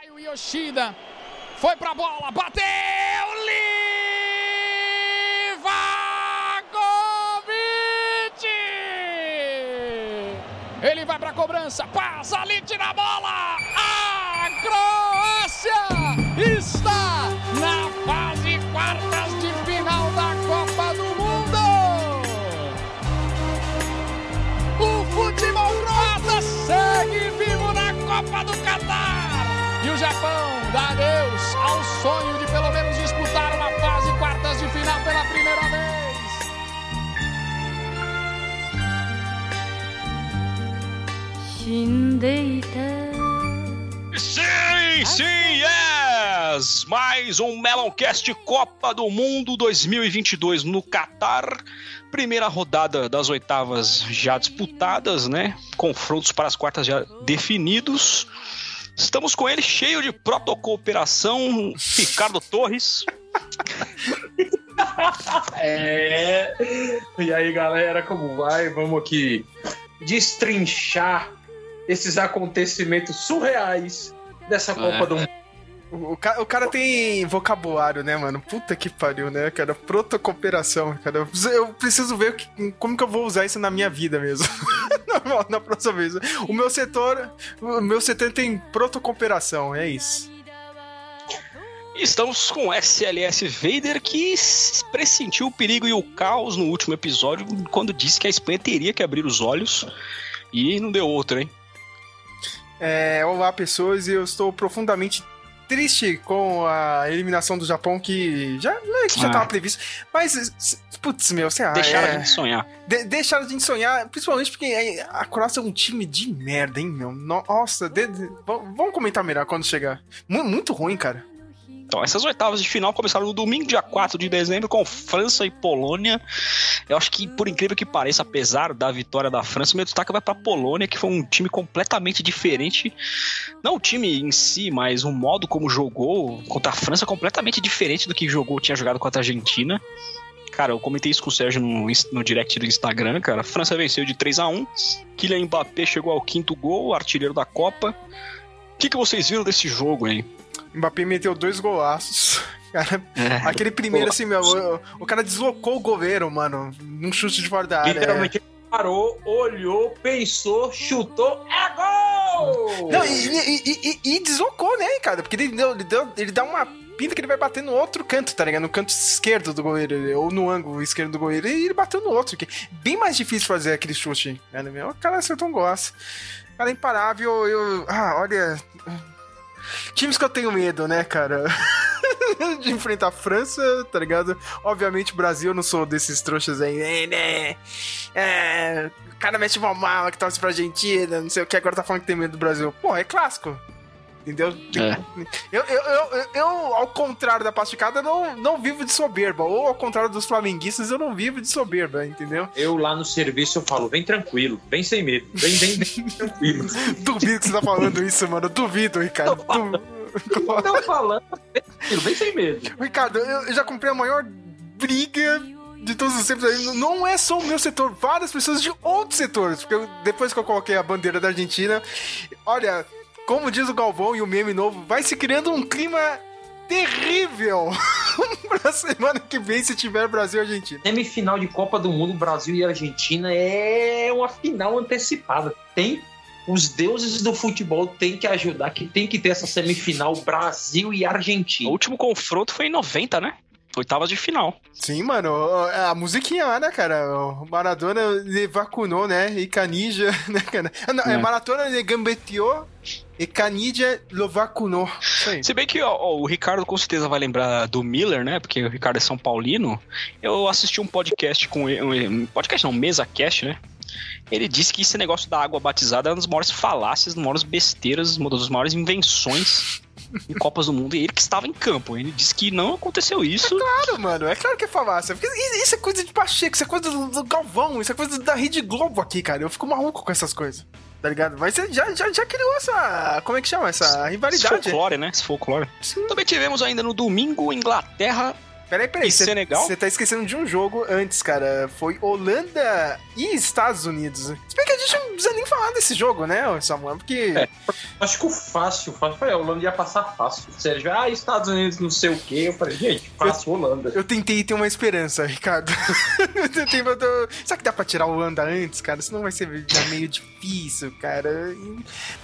Vai o Yoshida. Foi pra bola, bateu! Livakovic! Ele vai pra cobrança, passa ali, tira a bola! A Croácia está Japão dá adeus ao sonho de pelo menos disputar uma fase quartas de final pela primeira vez. Sim, sim, yes! Mais um Meloncast Copa do Mundo 2022 no Catar. Primeira rodada das oitavas já disputadas, né? Confrontos para as quartas já definidos. Estamos com ele cheio de protocooperação, Ricardo Torres. É. E aí, galera, como vai? Vamos aqui destrinchar esses acontecimentos surreais dessa Copa É. do Mundo. O, ca- o cara tem vocabulário, né, mano? Puta que pariu, né, cara? Protocooperação, cara. Eu preciso, eu preciso ver que- como que eu vou usar isso na minha vida mesmo. na, na próxima vez. O meu setor. O meu setor tem protocooperação, é isso. Estamos com SLS Vader que pressentiu o perigo e o caos no último episódio quando disse que a Espanha teria que abrir os olhos e não deu outra, hein? É, olá, pessoas, e eu estou profundamente triste com a eliminação do Japão que já, né, que já Ah. tava previsto. Mas, putz, meu, sei lá. Deixaram é... a gente sonhar. De deixaram a gente sonhar, principalmente porque a Croácia é um time de merda, hein, meu? Nossa, de- vamos comentar melhor quando chegar. Mu- muito ruim, cara. Então, essas oitavas de final começaram no domingo, dia 4 de dezembro, com França e Polônia. Eu acho que, por incrível que pareça, apesar da vitória da França, meu destaque vai pra Polônia, que foi um time completamente diferente. Não o time em si, mas o modo como jogou contra a França completamente diferente do que jogou, tinha jogado contra a Argentina. Cara, eu comentei isso com o Sérgio no, no direct do Instagram, cara. França venceu de 3 a 1 Kylian Mbappé chegou ao quinto gol, artilheiro da Copa. O que, que vocês viram desse jogo, hein? Mbappé meteu dois golaços. Cara, aquele primeiro, assim, meu, o, o cara deslocou o goleiro, mano, num chute de fora da área. Literalmente ele parou, olhou, pensou, chutou, é gol! Não, e, e- e- e- e deslocou, né, cara? Porque ele, deu, ele, deu- ele dá uma pinta que ele vai bater no outro canto, tá ligado? No canto esquerdo do goleiro, ou no ângulo esquerdo do goleiro, e ele bateu no outro. Que é bem mais difícil fazer aquele chute, né? O cara acertou um golaço. O cara é imparável, eu... Ah, olha... Times que eu tenho medo, né, cara? de enfrentar a França, tá ligado? Obviamente Brasil, eu não sou desses trouxas aí, né, né? É, o cara mete uma mala que torce pra Argentina, não sei o que, agora tá falando que tem medo do Brasil. Pô, é clássico. Entendeu? É. Eu, eu, eu, eu, ao contrário da pastificada, não, não vivo de soberba. Ou ao contrário dos flamenguistas, eu não vivo de soberba, entendeu? Eu lá no serviço eu falo, vem tranquilo, vem sem medo, vem, vem, vem tranquilo. Duvido que você tá falando isso, mano. Duvido, Ricardo. Du- Tô falando, vem tranquilo, vem sem medo. Ricardo, eu, eu já comprei a maior briga de todos os tempos. aí. Não é só o meu setor, várias pessoas de outros setores. Porque eu- depois que eu coloquei a bandeira da Argentina, olha, como diz o Galvão e o meme novo, vai se criando um clima terrível pra semana que vem se tiver Brasil e Argentina. Semifinal de Copa do Mundo, Brasil e Argentina é uma final antecipada. Tem os deuses do futebol tem que ajudar, que tem que ter essa semifinal Brasil e O Argentina. último confronto foi em 90, né? Oitavas de final. Sim, mano, a musiquinha lá, né, cara? O Maradona le vacunou, né? E Canija, né, cara? Ah, não, é. É. Maratona le gambeteou e Canija lo vacunou. Isso aí. Se bem que ó, o Ricardo com certeza vai lembrar do Miller, né? Porque o Ricardo é São Paulino. Eu assisti um podcast com ele. Um podcast não, mesa cast, né? Ele disse que esse negócio da água batizada é uma das maiores falácias, das maiores besteiras, uma das maiores invenções em Copas do Mundo. E ele que estava em campo. Ele disse que não aconteceu isso. Claro, mano, é claro que é falácia. Porque isso é coisa de Pacheco, isso é coisa do, do Galvão, isso é coisa da Rede Globo aqui, cara. Eu fico maluco com essas coisas. Tá ligado? Mas você já, já, já criou essa. Como é que chama? Essa Esse rivalidade. folclore, né? Esse folclore. Também tivemos ainda no domingo Inglaterra Peraí, peraí. E Você Senegal? você tá esquecendo de um jogo antes, cara. Foi Holanda e Estados Unidos. Se bem que a gente não precisa nem falar desse jogo, né, Samuel? Porque. É. Acho que o fácil, fácil foi a Holanda ia passar fácil. Sério, ah, Estados Unidos não sei o quê. Eu falei, gente, fácil Holanda. Eu tentei ter uma esperança, Ricardo. eu tentei, eu tô... Será que dá pra tirar o Holanda antes, cara? Senão vai ser meio difícil, cara.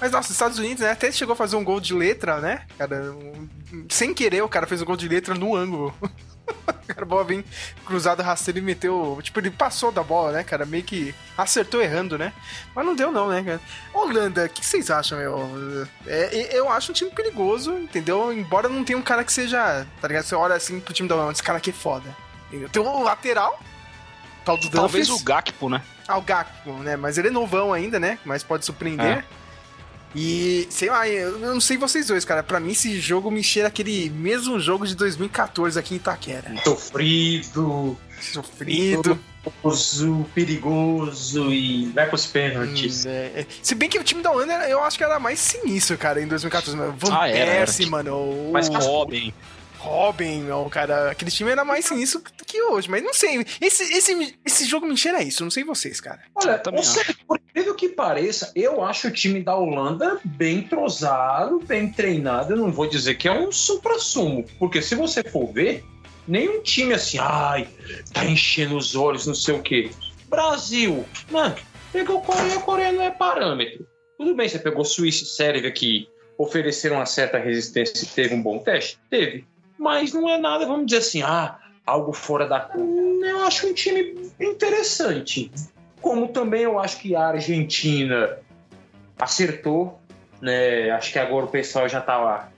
Mas, nossa, os Estados Unidos, né? Até chegou a fazer um gol de letra, né? Cara, um- sem querer, o cara fez um gol de letra no ângulo. Cara, a bola vem cruzada, rasteiro e meteu. Tipo, ele passou da bola, né, cara? Meio que acertou errando, né? Mas não deu, não, né, cara? Holanda, o que vocês acham, meu? É, eu acho um time perigoso, entendeu? Embora não tenha um cara que seja. Tá ligado? Você olha assim pro time da Holanda, esse cara aqui é foda. Entendeu? Tem um lateral, tal do Talvez o Gakpo, né? Ah, o Gakpo, né? Mas ele é novão ainda, né? Mas pode surpreender. E, sei lá, eu não sei vocês dois, cara. Pra mim, esse jogo me cheira aquele mesmo jogo de 2014 aqui em Itaquera. Sofrido, Sofrido. perigoso, perigoso e vai pros pênaltis. Hum, é, é. Se bem que o time da Holanda, eu acho que era mais sinistro, cara, em 2014. Mano. Van Ah, Persie, era. mano. O Mas O Robin. Robin, meu, cara. Aquele time era mais sinistro que hoje. Mas não sei. Esse, esse, esse jogo me cheira isso. Não sei vocês, cara. Olha, seja, por incrível que pareça, eu acho o time da Holanda bem entrosado, bem treinado. Eu não vou dizer que é um supra-sumo, porque se você for ver, nenhum time assim, ai, tá enchendo os olhos, não sei o quê. Brasil, mano, pegou Coreia, Coreia não é parâmetro. Tudo bem, você pegou Suíça e Sérvia que ofereceram uma certa resistência e teve um bom teste? Teve. Mas não é nada, vamos dizer assim, ah, algo fora da. Hum, Eu acho um time interessante. Como também eu acho que a Argentina acertou, né? Acho que agora o pessoal já tá lá.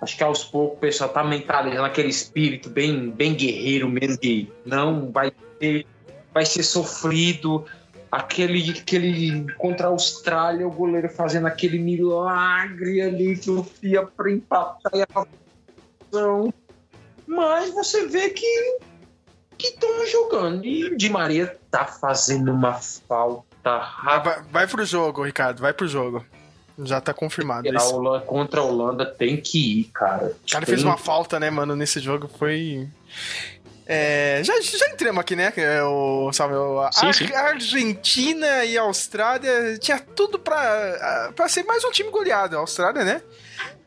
Acho que aos poucos o pessoal tá mentalizando aquele espírito bem, bem guerreiro mesmo de não vai ser, vai ser sofrido. Aquele, aquele contra a Austrália, o goleiro fazendo aquele milagre ali que o Fia pra empatar e Mas você vê que que estão jogando. E o Di Maria tá fazendo uma falta Vai, rápida. vai, vai pro jogo, Ricardo. Vai pro jogo. Já tá confirmado. A Holanda- contra a Holanda tem que ir, cara. O cara Tem- fez uma falta, né, mano, nesse jogo. Foi. É, já, já entramos aqui, né? é, O, sabe, o- a, Sim, sim. a Argentina e a Austrália tinha tudo pra, pra ser mais um time goleado. A Austrália, né?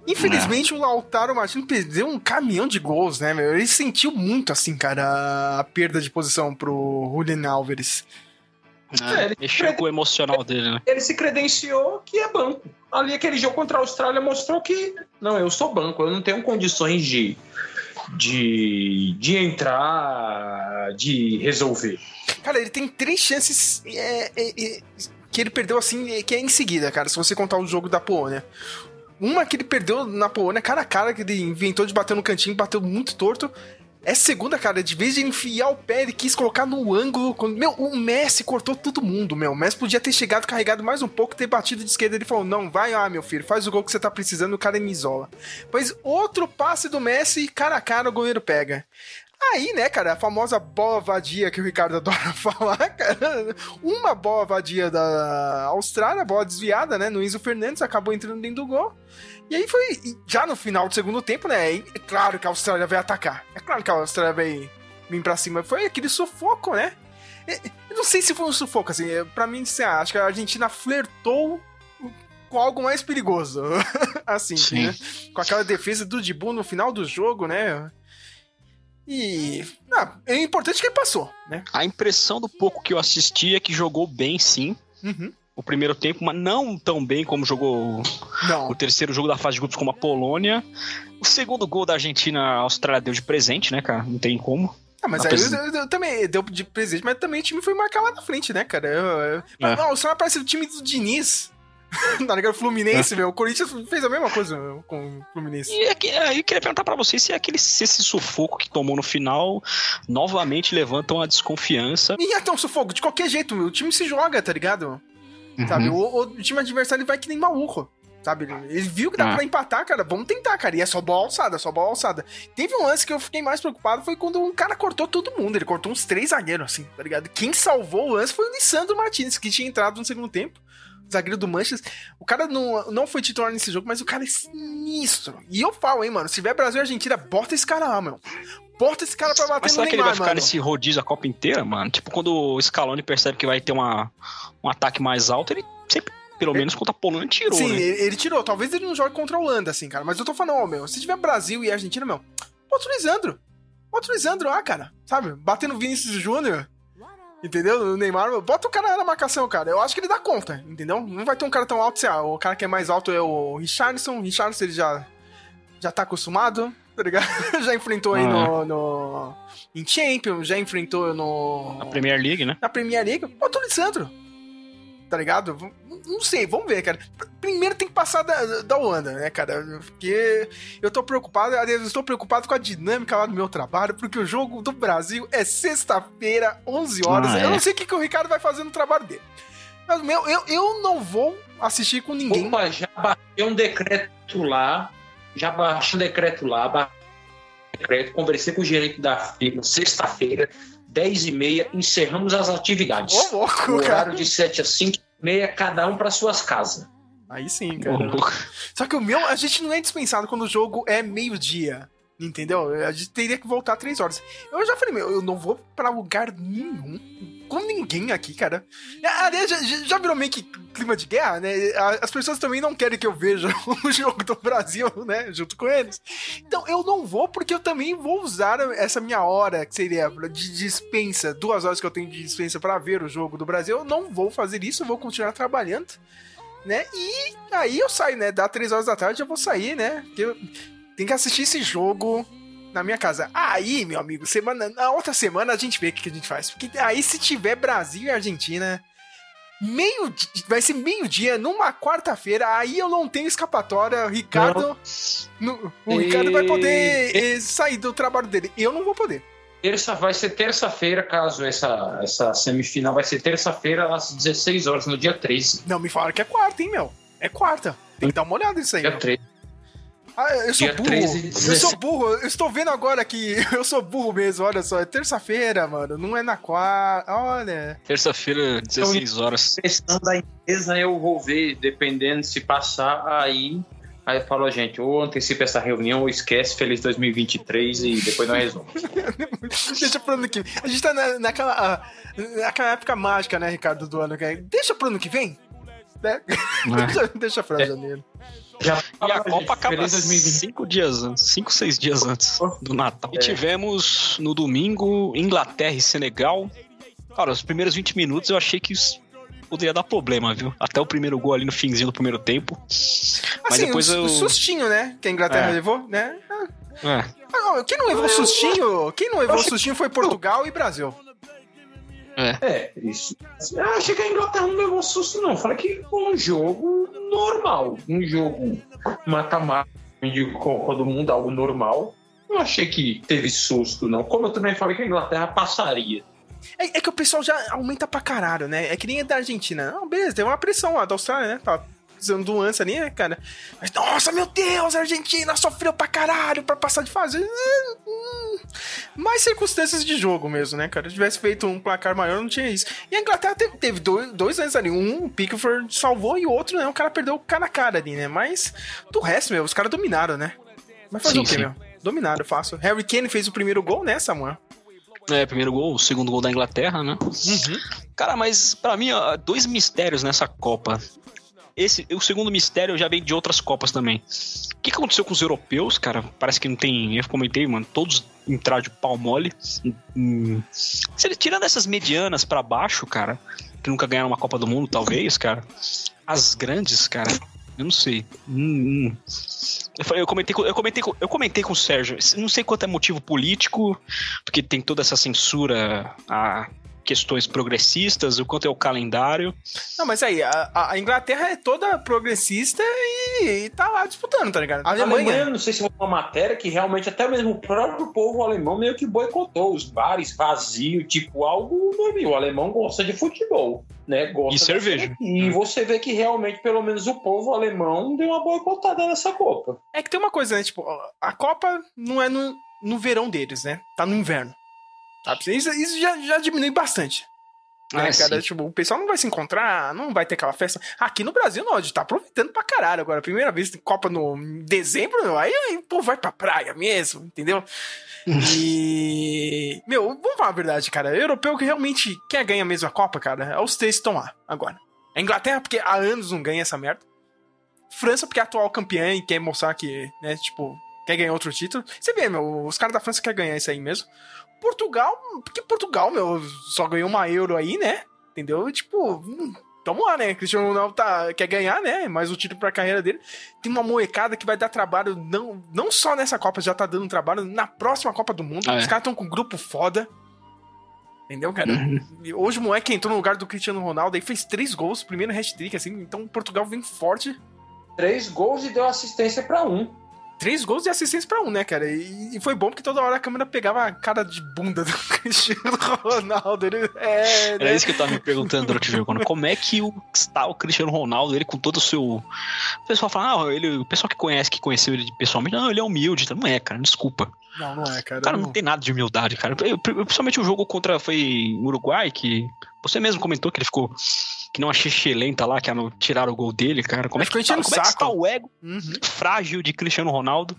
Infelizmente, o Lautaro Martins perdeu um caminhão de gols, né, meu? Ele sentiu muito, assim, cara, a, a perda de posição pro Julian Alves. É, ele- Mexeu com o emocional dele, né? Ele se credenciou que é banco. Ali, aquele jogo contra a Austrália mostrou que, não, eu sou banco, eu não tenho condições de, de, de entrar, de resolver. Cara, ele tem três chances é, é, é, que ele perdeu assim, é, que é em seguida, cara, se você contar o jogo da Polônia. Uma que ele perdeu na Polônia, cara a cara, que ele inventou de bater no cantinho, bateu muito torto. É segunda, cara, de vez de enfiar o pé, ele quis colocar no ângulo. quando- Meu, o Messi cortou todo mundo, meu. O Messi podia ter chegado carregado mais um pouco, ter batido de esquerda. Ele falou: Não, vai lá, meu filho, faz o gol que você tá precisando, o cara me isola. Pois outro passe do Messi, cara a cara, o goleiro pega. Aí, né, cara, a famosa bola vadia que o Ricardo adora falar, cara. Uma bola vadia da Austrália, bola desviada, né, no Enzo Fernandes, acabou entrando dentro do gol. E aí foi, e já no final do segundo tempo, né, é claro que a Austrália vai atacar. É claro que a Austrália vai vir pra cima. Foi aquele sufoco, né? Eu não sei se foi um sufoco, assim, é, pra mim, assim, ah, acho que a Argentina flertou com algo mais perigoso. assim, Sim. né? Com aquela defesa do Dibu no final do jogo, né? E. Ah, é importante que ele passou, né? A impressão do pouco que eu assisti é que jogou bem, sim, Uhum. o primeiro tempo, mas não tão bem como jogou Não. o terceiro jogo da fase de grupos como a Polônia. O segundo gol da Argentina, a Austrália deu de presente, né, cara? Não tem como. Ah, mas aí eu, eu- eu também deu de presente, mas também o time foi marcar lá na frente, né, cara? Eu, eu... Mas, É. não, o Austrália parece o time do Diniz. tá ligado? Fluminense, meu. O Corinthians fez a mesma coisa meu, com o Fluminense. E é que- aí eu queria perguntar pra vocês se é aquele se esse sufoco que tomou no final novamente levantam a desconfiança. E até um sufoco, de qualquer jeito, meu, o time se joga, tá ligado? Sabe? Uhum. O, o time adversário vai que nem maluco. Sabe? Ele viu que dá Ah. pra empatar, cara. Vamos tentar, cara. E é só bola alçada, só bola alçada. Teve um lance que eu fiquei mais preocupado foi quando um cara cortou todo mundo. Ele cortou uns três zagueiros, assim, tá ligado? Quem salvou o lance foi o Lissandro Martinez, que tinha entrado no segundo tempo. Zagueiro do Manchester. O cara não, não foi titular nesse jogo, mas o cara é sinistro. E eu falo, hein, mano. Se tiver Brasil e Argentina, bota esse cara lá, meu. Bota esse cara pra bater Mas no será que ele vai ficar mano. nesse rodízio a Copa inteira, mano? Tipo, quando o Scaloni percebe que vai ter uma, um ataque mais alto, ele sempre, pelo menos contra a Polônia, tirou, Sim, né? ele, ele tirou. Talvez ele não jogue contra a Holanda, assim, cara. Mas eu tô falando, ó, meu, se tiver Brasil e Argentina, meu, bota o Lisandro. Bota o Lisandro lá, cara. Sabe? Batendo Vinícius Júnior. Entendeu? O Neymar, bota o cara na marcação, cara. Eu acho que ele dá conta, entendeu? Não vai ter um cara tão alto. se ah, o cara que é mais alto é o Richardson. O Richardson, ele já, já tá acostumado, tá ligado? já enfrentou aí Ah. no, no. Em Champions, já enfrentou no. Na Premier League, né? na Premier League, bota o Lisandro. Tá ligado? Não sei, vamos ver, cara. Primeiro tem que passar da, da Holanda, né, cara? Porque eu tô preocupado, aliás, eu estou preocupado com a dinâmica lá do meu trabalho, porque o jogo do Brasil é sexta-feira, 11 horas. Ah, eu é? não sei o que, que o Ricardo vai fazer no trabalho dele. Mas, meu, eu, eu não vou assistir com ninguém. Opa, já baixei um decreto lá, já baixei um decreto lá, baixei um decreto, conversei com o gerente da firma, sexta-feira, 10 e meia, encerramos as atividades. Ô, louco, O cara. horário de 7 a 5 e meia, cada um para suas casas. Aí sim, Ô, cara. louco. Só que o meu, a gente não é dispensado quando o jogo é meio-dia. Entendeu? A gente teria que voltar três horas. Eu já falei, meu, eu não vou pra lugar nenhum com ninguém aqui, cara. Aliás, já, já- virou meio que clima de guerra, né? As pessoas também não querem que eu veja o jogo do Brasil, né? Junto com eles. Então eu não vou porque eu também vou usar essa minha hora, que seria de dispensa, duas horas que eu tenho de dispensa pra ver o jogo do Brasil. Eu não vou fazer isso, eu vou continuar trabalhando né? E aí eu saio, né? Dá três horas da tarde eu vou sair, né? Porque eu tenho que assistir esse jogo na minha casa. Aí, meu amigo, semana, na outra semana a gente vê o que, que a gente faz. Porque aí se tiver Brasil e Argentina, meio vai ser meio-dia numa quarta-feira, aí eu não tenho escapatória. O Ricardo, no- o Ricardo vai poder eh, sair do trabalho dele. Eu não vou poder. Terça vai ser terça-feira, caso essa, essa semifinal vai ser terça-feira às 16 horas, no dia 13. Não me fala que é quarta, hein, meu? É quarta. Tem que dar uma olhada nisso aí. Dia meu. 13. Ah, eu sou Dia burro. 13 e eu 17. sou burro. Eu estou vendo agora que eu sou burro mesmo. Olha só, é terça-feira, mano. Não é na quarta. Olha. Terça-feira, 16 horas. Questão da empresa eu vou ver, dependendo se passar, aí. Aí eu falo, gente, ou antecipa essa reunião ou esquece, feliz 2023 e depois nós resolvemos. Deixa pro ano que vem. A gente tá na- naquela, ah, naquela época mágica, né, Ricardo, do ano que vem. Deixa pro ano que vem. Né? deixa, deixa pra É. janeiro. Já E a Copa acaba feliz 2023. cinco dias antes, cinco, seis dias antes do Natal. E É. tivemos no domingo Inglaterra e Senegal. Cara, os primeiros 20 minutos eu achei que isso poderia dar problema, viu? Até o primeiro gol ali no finzinho do primeiro tempo. Mas Assim, depois o, eu. o sustinho, né, que a Inglaterra É. levou, né? É. Ah, não, quem não levou sustinho, quem não levou sustinho foi Portugal e Brasil. É, isso. Eu achei que a Inglaterra não levou susto, não. Falei que foi um jogo normal. Um jogo mata-mata de Copa do Mundo, algo normal. Não achei que teve susto, não. Como eu também falei que a Inglaterra passaria. É, é que o pessoal já aumenta pra caralho, né? É que nem da Argentina. Não, beleza, tem uma pressão lá da Austrália, né? Tá precisando do ânsia ali, né, cara? Mas, nossa, meu Deus, a Argentina sofreu pra caralho pra passar de fase. Mais circunstâncias de jogo mesmo, né, cara? Se tivesse feito um placar maior, não tinha isso. E a Inglaterra teve, teve dois, dois anos ali. Um, o Pickford salvou e o outro, né? O cara perdeu o cara a cara ali, né? Mas do resto, meu, os caras dominaram, né? Mas fazer o quê, sim. meu? Dominaram, fácil. Harry Kane fez o primeiro gol, né, Samuel? É, primeiro gol, o segundo gol da Inglaterra, né? Uhum. Cara, mas pra mim, ó, dois mistérios nessa Copa. Esse, o segundo mistério já vem de outras Copas também. O que aconteceu com os europeus, cara? Parece que não tem. Eu comentei, mano, todos entraram de pau mole. Hum, tirando essas medianas pra baixo, cara, que nunca ganharam uma Copa do Mundo, talvez, cara. As grandes, cara, eu não sei. Hum, hum. Eu, falei- eu comentei, com- eu, comentei, com- eu comentei com o Sérgio. Não sei quanto é motivo político, porque tem toda essa censura a questões progressistas, o quanto é o calendário. Não, mas aí, a, a Inglaterra é toda progressista e, e tá lá disputando, tá ligado? A A Alemanha, Alemanha. não sei se foi uma matéria que realmente até mesmo o próprio povo alemão meio que boicotou os bares vazios, tipo algo normal. O alemão gosta de futebol, né? Gosta E cerveja. E você vê que realmente, pelo menos, o povo alemão deu uma boicotada nessa Copa. É que tem uma coisa, né? Tipo, a Copa não é no, no verão deles, né? Tá no inverno. Isso, isso já, já diminui bastante. Né, Ah, cara? Tipo, o pessoal não vai se encontrar, não vai ter aquela festa. Aqui no Brasil, não, a gente tá aproveitando pra caralho agora. Primeira vez tem Copa no em dezembro, meu, aí, aí pô, vai pra praia mesmo, entendeu? E. Meu, vamos falar a verdade, cara. Europeu que realmente quer ganhar mesmo a Copa, cara, é os três que estão lá agora. A Inglaterra, porque há anos não ganha essa merda. França, porque é atual campeã e quer mostrar que, né, tipo, quer ganhar outro título. Você vê, meu, os caras da França querem ganhar isso aí mesmo. Portugal, porque Portugal, meu, só ganhou uma euro aí, né? Entendeu? Tipo, hum, tamo lá, né? Cristiano Ronaldo tá, quer ganhar, né? Mais um título pra carreira dele. Tem uma molecada que vai dar trabalho, não, não só nessa Copa, já tá dando trabalho, na próxima Copa do Mundo. Ah, é? Os caras estão com um grupo foda. Entendeu, cara? Uhum. Hoje o moleque entrou no lugar do Cristiano Ronaldo e fez três gols, primeiro hat-trick, assim. Então Portugal vem forte. Três gols e deu assistência pra um. Três gols e assistência pra um, né, cara? E, e foi bom porque toda hora a câmera pegava a cara de bunda do Cristiano Ronaldo. Ele, é, Era né? isso que eu tava me perguntando durante o jogo. Como é que o, está o Cristiano Ronaldo, ele com todo o seu. O pessoal fala, ah, ele, o pessoal que conhece, que conheceu ele pessoalmente, não, ele é humilde. Não é, cara, desculpa. Não, não é, cara. O cara não- não tem nada de humildade, cara. Eu- Principalmente o jogo contra foi Uruguai, que você mesmo comentou que ele ficou. Que não achei xelenta lá, que ah, não- tiraram o gol dele, cara. Como é que, ficou tá, como é que está o ego Uhum. frágil de Cristiano Ronaldo?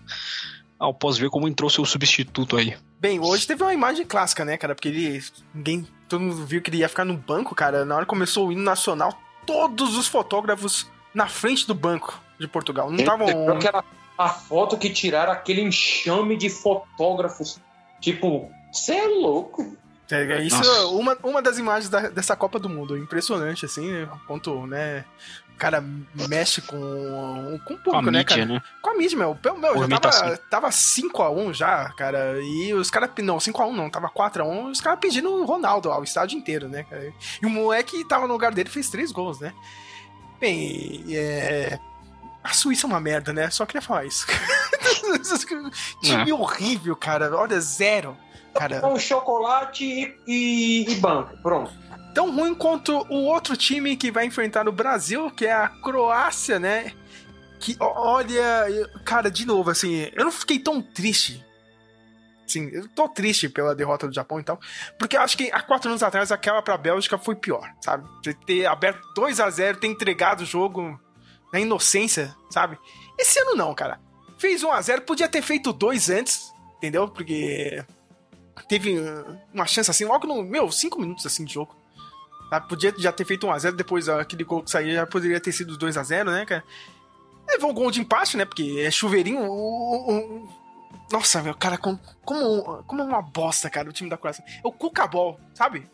Ah, eu posso ver como entrou seu substituto aí. Bem, hoje teve uma imagem clássica, né, cara? Porque ele. Ninguém. Todo mundo viu que ele ia ficar no banco, cara. Na hora que começou o hino nacional, todos os fotógrafos na frente do banco de Portugal. Não estavam. A foto que tiraram aquele enxame de fotógrafos. Tipo, você é louco. É, isso Nossa. é uma, uma das imagens da- dessa Copa do Mundo. Impressionante, assim, né? o quanto, né? O cara mexe com, com o Com a público, né, mídia, cara? né? Com a mídia, meu. Meu, meu já tava, tava 5x1 já, cara. E os caras. Não, 5x1 não, tava 4x1. Os caras pedindo o Ronaldo ao estádio inteiro, né, cara? E o moleque tava no lugar dele fez três gols, né? Bem, é. A Suíça é uma merda, né? Só queria falar isso. Time horrível, cara. Olha, zero. Cara, Com chocolate e, e, e banco. Pronto. tão ruim quanto o outro time que vai enfrentar o Brasil, que é a Croácia, né? Que olha, cara, de novo, assim, eu não fiquei tão triste. Sim, eu tô triste pela derrota do Japão e tal, porque eu acho que há quatro anos atrás aquela pra Bélgica foi pior, sabe? De ter aberto 2 a 0 ter entregado o jogo na inocência, sabe? Esse ano não, cara. Fez 1 a 0 podia ter feito dois antes, entendeu? Porque teve uh, uma chance assim, logo no, meu, 5 minutos assim de jogo. Tá? Podia já ter feito 1x0, depois ah, aquele gol que saía já poderia ter sido 2x0, né, cara? Levou um gol de empate, né? Porque é chuveirinho. o- o- Nossa, meu, cara, como, como, é uma bosta, cara, o time da Croácia. É o Cuca Ball, sabe?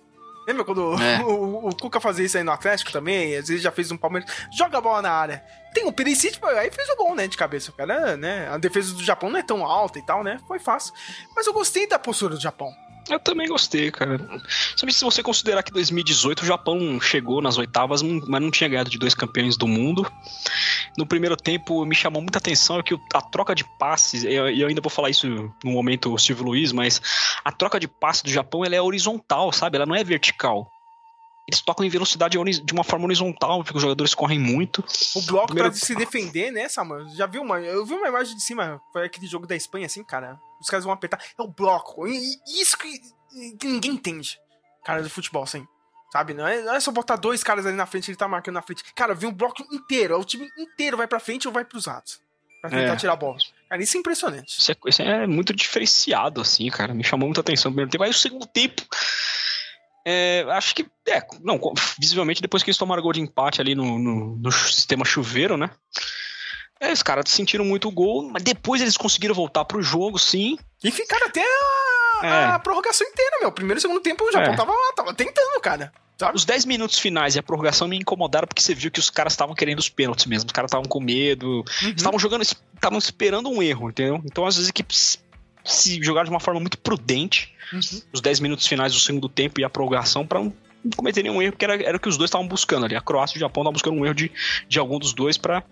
Lembra quando É. o, o Cuca fazia isso aí no Atlético também? Às vezes já fez um Palmeiras. Joga a bola na área. Tem o Perisic, aí fez o gol, né, de cabeça. O cara, né? A defesa do Japão não é tão alta e tal, né? Foi fácil. Mas eu gostei da postura do Japão. Eu também gostei, cara. Sabe se você considerar que 2018 o Japão chegou nas oitavas, mas não tinha ganhado de dois campeões do mundo. No primeiro tempo me chamou muita atenção que a troca de passes, e eu, ainda vou falar isso no momento Silvio Luiz, mas a troca de passe do Japão ela é horizontal, sabe? Ela não é vertical. Eles tocam em velocidade de uma forma horizontal, porque os jogadores correm muito. O bloco Primeiro- pra se defender, né, Samuel? Já viu uma. Eu vi uma imagem de cima, foi aquele jogo da Espanha, assim, cara. Os caras vão apertar. É o bloco. E, e isso que, que ninguém entende, cara, do futebol, assim. Sabe? Não é, não é só botar dois caras ali na frente, ele tá marcando na frente. Cara, vi um bloco inteiro. O time inteiro vai pra frente ou vai pros lados. Pra tentar É. tirar a bola. Cara, isso é impressionante. Isso é, isso é muito diferenciado, assim, cara. Me chamou muita atenção no primeiro tempo. Aí o segundo tempo. é, acho que. É, não, visivelmente depois que eles tomaram gol de empate ali no, no, no sistema chuveiro, né? É, os caras sentiram muito o gol, mas depois eles conseguiram voltar pro jogo, sim. E ficaram até a, a prorrogação inteira, meu. Primeiro e segundo tempo o Japão É. tava tava tentando, cara. Sabe? Os 10 minutos finais e a prorrogação me incomodaram porque você viu que os caras estavam querendo os pênaltis mesmo. Os caras estavam com medo, Uhum. estavam jogando, estavam esperando um erro, entendeu? Então as equipes se jogaram de uma forma muito prudente Uhum. os 10 minutos finais do segundo tempo e a prorrogação pra não cometer nenhum erro, porque era, era o que os dois estavam buscando ali. A Croácia e o Japão estavam buscando um erro de, de algum dos dois pra,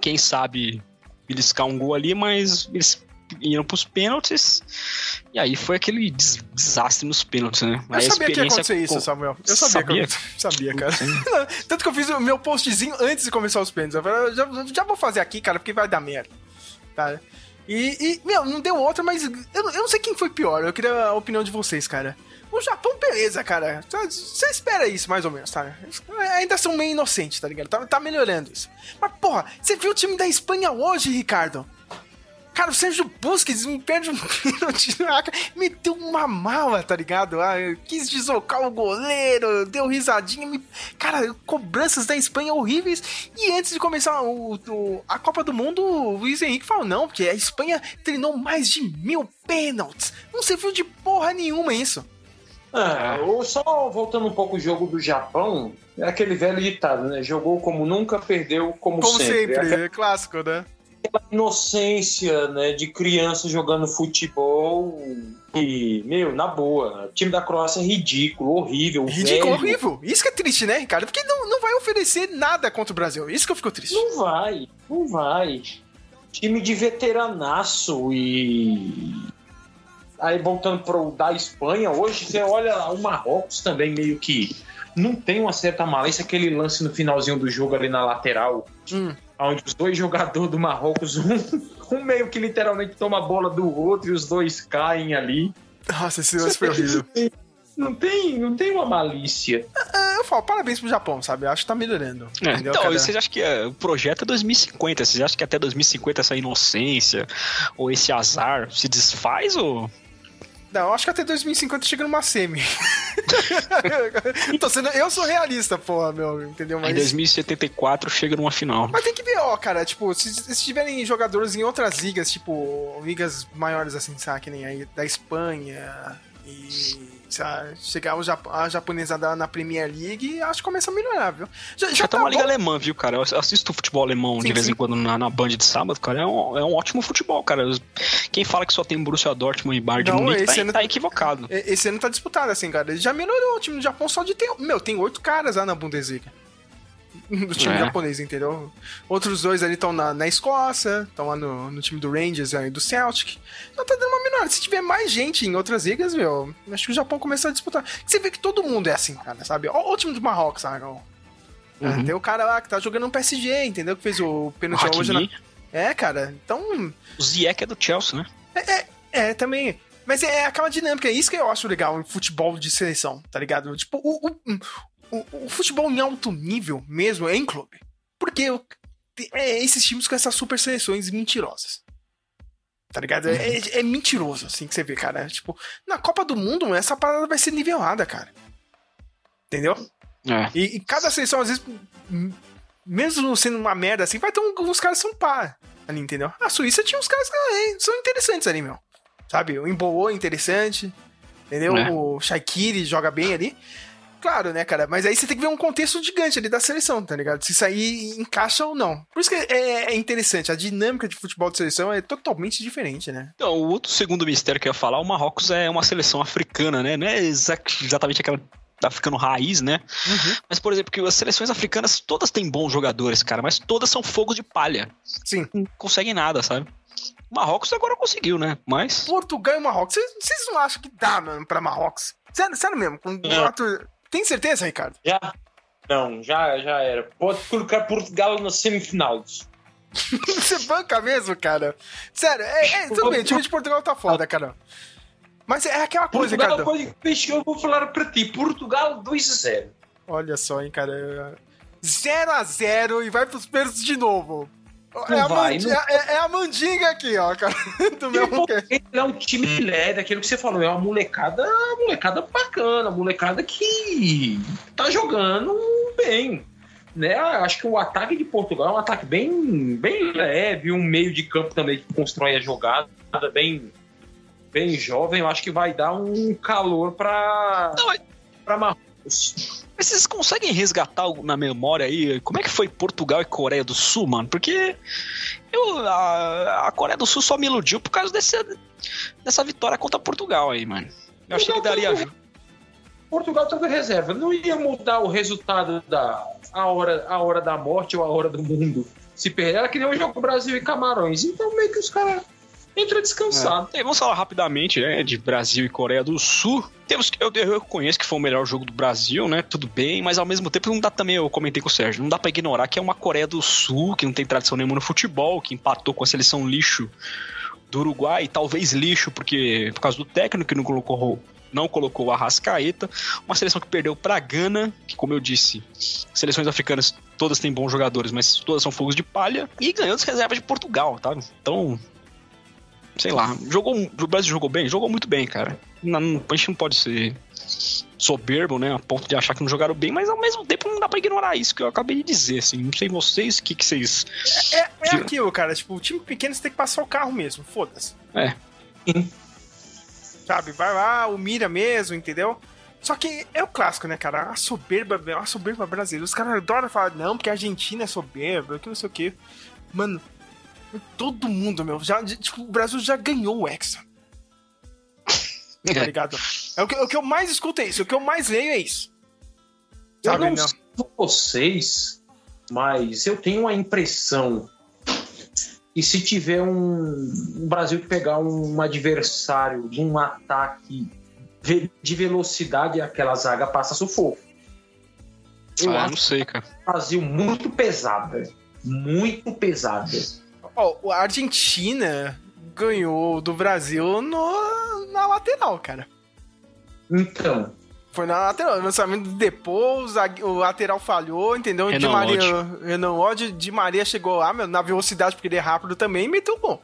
quem sabe, beliscar um gol ali, mas eles iram pros pênaltis. E aí foi aquele des- desastre nos pênaltis, né? Eu Aí sabia que ia acontecer isso, Samuel. Eu sabia, Sabia? que sabia, cara. Tanto que eu fiz o meu postzinho antes de começar os pênaltis. Eu falei, "Eu já, já vou fazer aqui, cara, porque vai dar merda. Tá? E, e, meu, não deu outra, mas eu, eu não sei quem foi pior. Eu queria a opinião de vocês, cara. O Japão, beleza, cara. Você espera isso, mais ou menos, tá? Ainda são meio inocentes, tá ligado? Tá, tá melhorando isso. Mas, porra, você viu o time da Espanha hoje, Ricardo? Cara, o Sérgio Busquets me perde um pênalti meteu uma mala, tá ligado? Ah, quis deslocar o goleiro, deu risadinha. Me... Cara, cobranças da Espanha horríveis. E antes de começar o, o, a Copa do Mundo, o Luiz Henrique falou: não, porque a Espanha treinou mais de mil pênaltis. Não serviu de porra nenhuma isso. Ah, só voltando um pouco o jogo do Japão, é aquele velho ditado, né? Jogou como nunca, perdeu como, como sempre. Como sempre, é clássico, né? Aquela inocência, né, de criança jogando futebol e, meu, na boa, o time da Croácia é ridículo, horrível, Ridículo, velho. horrível. Isso que é triste, né, Ricardo? Porque não, não vai oferecer nada contra o Brasil. Isso que eu fico triste. Não vai, não vai. Time de veteranaço e... Aí voltando pro da Espanha, hoje você olha o Marrocos também meio que não tem uma certa malícia, aquele lance no finalzinho do jogo ali na lateral. Hum onde os dois jogadores do Marrocos, um, um, meio que literalmente toma a bola do outro e os dois caem ali. Nossa, esse lance foi horrível. Não tem, não tem uma malícia. Eu falo, parabéns pro Japão, sabe? Eu acho que tá melhorando. É, então, Cada... vocês acham que é, o projeto é 2050? Vocês acham que até 2050 essa inocência ou esse azar se desfaz ou não, eu acho que até 2050 chega numa semi. Sendo, eu sou realista, porra, meu, entendeu? Mas... Em 2074 chega numa final. Mas tem que ver, ó, cara, tipo, se, se tiverem jogadores em outras ligas, tipo, ligas maiores assim, sabe, que nem aí da Espanha e sabe, chegar o Jap a japonesada na Premier League, acho que começa a melhorar, viu? Já, já, tá, tá uma liga alemã, viu, cara? Eu assisto futebol alemão sim, de vez sim. em quando na, na Band de sábado, cara. É um, é um ótimo futebol, cara. Quem fala que só tem Borussia Dortmund e Bayern de Munique tá, ano, tá equivocado. Esse ano tá disputado, assim, cara. Ele já melhorou o time do Japão só de ter... Meu, tem oito caras lá na Bundesliga do time é. japonês, entendeu? Outros dois ali estão na, na Escócia, estão lá no, no, time do Rangers e do Celtic. Então tá dando uma menor. Se tiver mais gente em outras ligas, meu, acho que o Japão começa a disputar. Você vê que todo mundo é assim, cara, sabe? Olha o time do Marrocos, sabe? Uhum. Tem o cara lá que tá jogando no PSG, entendeu? Que fez o pênalti hoje na... É, cara, então... O Ziyech é do Chelsea, né? É, é, é, também... Mas é aquela dinâmica, é isso que eu acho legal em futebol de seleção, tá ligado? Tipo, o, o, o, o, futebol em alto nível mesmo é em clube. Porque é esses times com essas super seleções mentirosas. Tá ligado? É, é, é, mentiroso, assim, que você vê, cara. Tipo, na Copa do Mundo, essa parada vai ser nivelada, cara. Entendeu? É. E, e, cada seleção, às vezes, mesmo sendo uma merda assim, vai ter uns caras que são pá ali, entendeu? A Suíça tinha uns caras que ah, são interessantes ali, meu. Sabe? O Emboô é interessante. Entendeu? É. O Shaikiri joga bem ali. Claro, né, cara? Mas aí você tem que ver um contexto gigante ali da seleção, tá ligado? Se isso aí encaixa ou não. Por isso que é, é interessante. A dinâmica de futebol de seleção é totalmente diferente, né? Então, o outro segundo mistério que eu ia falar, o Marrocos é uma seleção africana, né? Não é exatamente aquela africano raiz, né? Uhum. Mas, por exemplo, que as seleções africanas todas têm bons jogadores, cara, mas todas são fogos de palha. Sim. Não conseguem nada, sabe? Marrocos agora conseguiu, né? Mas. Portugal e Marrocos. Vocês não acham que dá, mano, pra Marrocos? Sério, sério mesmo, com é. Tem certeza, Ricardo? Já. Não, já, já era. Pode colocar Portugal na semifinal. Você banca mesmo, cara? Sério, é, é, tudo bem, o time de Portugal tá foda, cara. Mas é aquela coisa, Portugal, Ricardo. Pode, eu vou falar pra ti. Portugal 2 a 0. Olha só, hein, cara. 0 a 0 e vai pros pênaltis de novo. É a, vai, não... é, é, a, mandinga aqui, ó, cara. Do meu é um time leve, aquilo que você falou, é uma molecada, uma molecada bacana, uma molecada que tá jogando bem. Né? Acho que o ataque de Portugal é um ataque bem, bem leve, um meio de campo também que constrói a jogada, bem, bem jovem. Eu acho que vai dar um calor para para Marrocos. Mas vocês conseguem resgatar na memória aí como é que foi Portugal e Coreia do Sul, mano? Porque eu, a, a Coreia do Sul só me iludiu por causa desse, dessa vitória contra Portugal aí, mano. Eu achei que daria. Tava, Portugal tava reserva. Não ia mudar o resultado da a hora, a hora da morte ou a hora do mundo. Se perder, era que nem o jogo Brasil e Camarões. Então meio que os caras entra descansado. É. vamos falar rapidamente né, de Brasil e Coreia do Sul. Temos, eu, eu reconheço que foi o melhor jogo do Brasil, né? Tudo bem, mas ao mesmo tempo não dá também, eu comentei com o Sérgio, não dá para ignorar que é uma Coreia do Sul, que não tem tradição nenhuma no futebol, que empatou com a seleção lixo do Uruguai, talvez lixo, porque por causa do técnico que não colocou, não colocou o Arrascaeta. Uma seleção que perdeu para Gana, que, como eu disse, seleções africanas todas têm bons jogadores, mas todas são fogos de palha. E ganhou das reservas de Portugal, tá? Então, sei lá, jogou, o Brasil jogou bem? Jogou muito bem, cara. Não, a gente não pode ser soberbo, né, a ponto de achar que não jogaram bem, mas ao mesmo tempo não dá pra ignorar isso que eu acabei de dizer, assim, não sei vocês, o que que vocês... É, é, é aquilo, cara, tipo, o time pequeno você tem que passar o carro mesmo, foda-se. É. Sabe, vai lá, humilha mesmo, entendeu? Só que é o clássico, né, cara? A soberba, a soberba brasileira. Os caras adoram falar, não, porque a Argentina é soberba, que não sei o quê. Mano, todo mundo, meu, já, tipo, o Brasil já ganhou o Hexa. Tá ligado? É o que, o que eu mais escuto é isso, o que eu mais leio é isso. Sabe, eu não, não? sei vocês, mas eu tenho a impressão que se tiver um, um Brasil que pegar um adversário de um ataque de velocidade, aquela zaga passa sufoco. Eu ah, acho não sei, cara. Brasil muito pesada. Muito pesada. Ó, a Argentina ganhou do Brasil no, na lateral, cara. Então. Foi na lateral. O lançamento depois, o lateral falhou, entendeu? Renan de Maria, Renan Odd, de Maria chegou lá, meu, na velocidade, porque ele é rápido também, e meteu bom.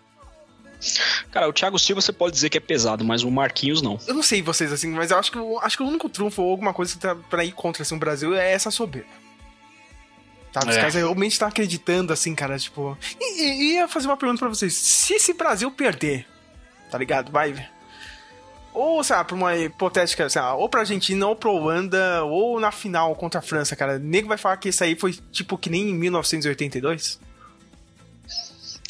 Cara, o Thiago Silva você pode dizer que é pesado, mas o Marquinhos não. Eu não sei vocês assim, mas eu acho que, acho que o único trunfo ou alguma coisa que tá pra ir contra assim, o Brasil é essa soberba. Sabe? Os é. caras realmente estão acreditando, assim, cara, tipo. E, e, ia fazer uma pergunta pra vocês. Se esse Brasil perder, tá ligado? Vai. Ou, sei lá, pra uma hipotética, sei lá, ou pra Argentina, ou pra Holanda, ou na final contra a França, cara. O nego vai falar que isso aí foi tipo que nem em 1982?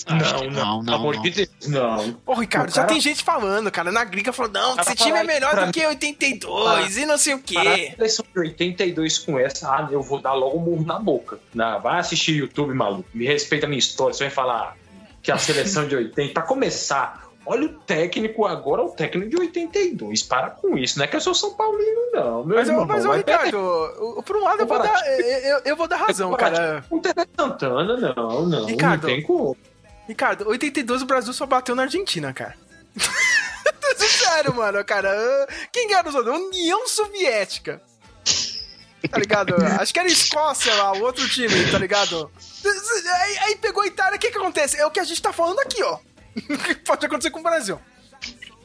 Não, não, não. Amor de Deus, não. Ô, Ricardo, já tem gente falando, cara, na gringa falando, não, esse time é melhor do que 82 e não sei o quê. A seleção de 82 com essa, ah, eu vou dar logo um murro na boca. Não, vai assistir YouTube, maluco. Me respeita a minha história. Você vai falar que a seleção de 80, pra começar, Olha o técnico agora, o técnico de 82. Para com isso. Não é que eu sou São Paulino, não. Meu mas, irmão, mas o Ricardo, por um lado eu vou, dar, eu, eu vou dar razão, cara. Com Tere Santana, não, não. Ricardo, não tem como. Ricardo, 82 o Brasil só bateu na Argentina, cara. Sério, mano, cara. Quem era os outros? União Soviética. Tá ligado? Acho que era Escócia lá, o outro time, tá ligado? Aí, aí pegou a Itália, o que que acontece? É o que a gente tá falando aqui, ó. que pode acontecer com o Brasil.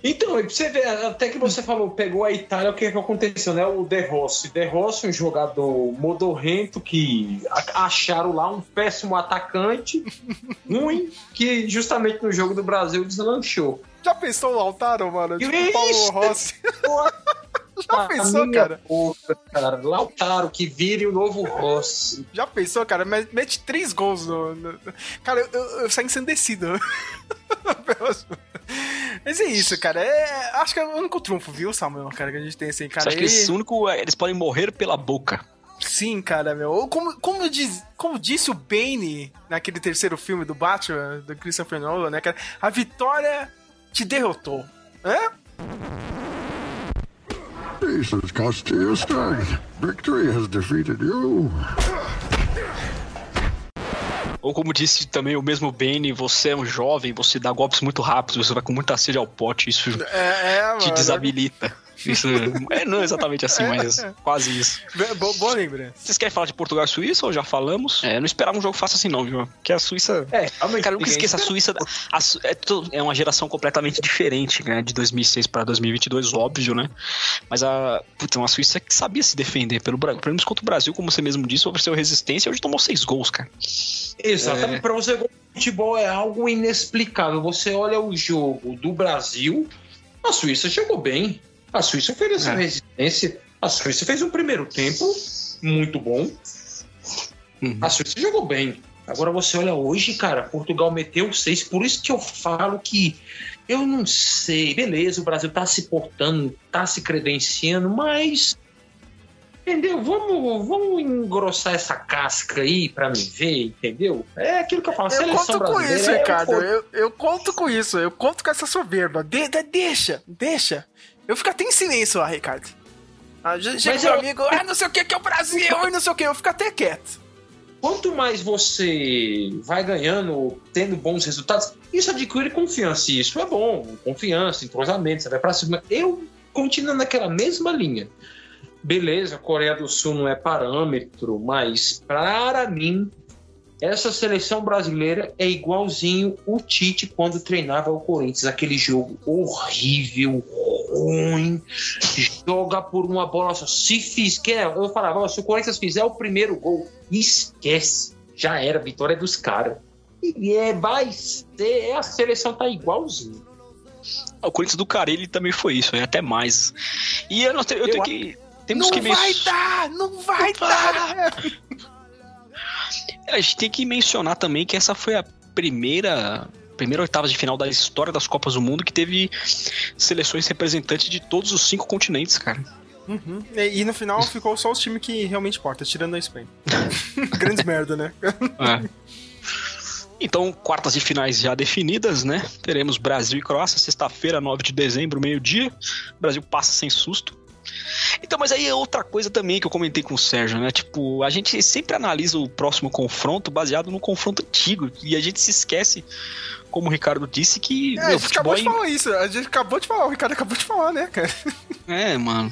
Então, você vê, até que você falou, pegou a Itália, o que, que aconteceu, né? O De Rossi. De Rossi, um jogador modorrento que acharam lá um péssimo atacante, ruim, que justamente no jogo do Brasil deslanchou. Já pensou o Lautaro, mano? Tipo o Paulo Rossi. Já pensou, cara? Puta, cara? Lautaro, que vire o novo Rossi. Já pensou, cara? Mete três gols no. no... Cara, eu, eu, eu saio ensandecido. Mas é isso, cara. É, acho que é o único trunfo, viu, Samuel, cara, que a gente tem assim, cara. Acho que esse único, é, eles podem morrer pela boca. Sim, cara, meu. Como, como, diz, como disse o Bane naquele terceiro filme do Batman, do Christopher Nolan, né, cara? A vitória te derrotou. Hã? Peace has cost you strength. Victory has defeated you. Ou como disse também o mesmo Bane, você é um jovem, você dá golpes muito rápidos, você vai com muita sede ao pote, isso é, é, te mano. desabilita. Isso é, não é exatamente assim, mas quase isso. Boa, boa lembrança. Vocês querem falar de Portugal e Suíça ou já falamos? É, não esperava um jogo fácil assim, não, viu? Porque a Suíça. É, cara, nunca esqueça, a Suíça a, é, é, uma geração completamente diferente, né? De 2006 para 2022, óbvio, né? Mas a. Puta, uma Suíça que sabia se defender pelo Brasil. Pelo menos contra o Brasil, como você mesmo disse, ofereceu resistência e hoje tomou seis gols, cara. Exatamente. É... Pra você futebol é algo inexplicável. Você olha o jogo do Brasil, a Suíça chegou bem. A Suíça ofereceu é. resistência. A Suíça fez um primeiro tempo muito bom. Uhum. A Suíça jogou bem. Agora você olha hoje, cara, Portugal meteu seis. Por isso que eu falo que eu não sei. Beleza, o Brasil tá se portando, tá se credenciando, mas. Entendeu? Vamos, vamos engrossar essa casca aí pra me ver, entendeu? É aquilo que eu falo. Eu conto com isso, é Ricardo. Eu, eu, conto com isso. Eu conto com essa soberba. De, de, deixa, deixa. Eu fico até em silêncio lá, Ricardo. Ah, chega meu eu... amigo, ah, não sei o que que é o Brasil, e não sei o que, eu fico até quieto. quanto mais você vai ganhando, tendo bons resultados, isso adquire confiança. E isso é bom. Confiança, entrosamento, você vai pra cima. Eu continuo naquela mesma linha. Beleza, Coreia do Sul não é parâmetro, mas para mim, essa seleção brasileira é igualzinho o Tite quando treinava o Corinthians. Aquele jogo horrível, ruim, joga por uma bola só. Se fizer, eu falava, se o Corinthians fizer o primeiro gol, esquece. Já era, vitória é dos caras. E é, vai ser, a seleção tá igualzinho. O Corinthians do Carelli também foi isso, é até mais. E eu, não, eu, eu tenho que temos não que vai dar, não vai não dar. A gente tem que mencionar também que essa foi a primeira primeira oitava de final da história das Copas do Mundo que teve seleções representantes de todos os cinco continentes, cara. Uhum. E, e, no final ficou só os times que realmente importam, tirando a Espanha. Grandes merda, né? É. Então, quartas de finais já definidas, né? Teremos Brasil e Croácia, sexta-feira, 9 de dezembro, meio-dia. O Brasil passa sem susto. Então, mas aí é outra coisa também que eu comentei com o Sérgio, né? Tipo, a gente sempre analisa o próximo confronto baseado no confronto antigo. E a gente se esquece, como o Ricardo disse, que. É, meu, a gente acabou de falar isso. A gente acabou de falar, o Ricardo acabou de falar, né, cara? É, mano.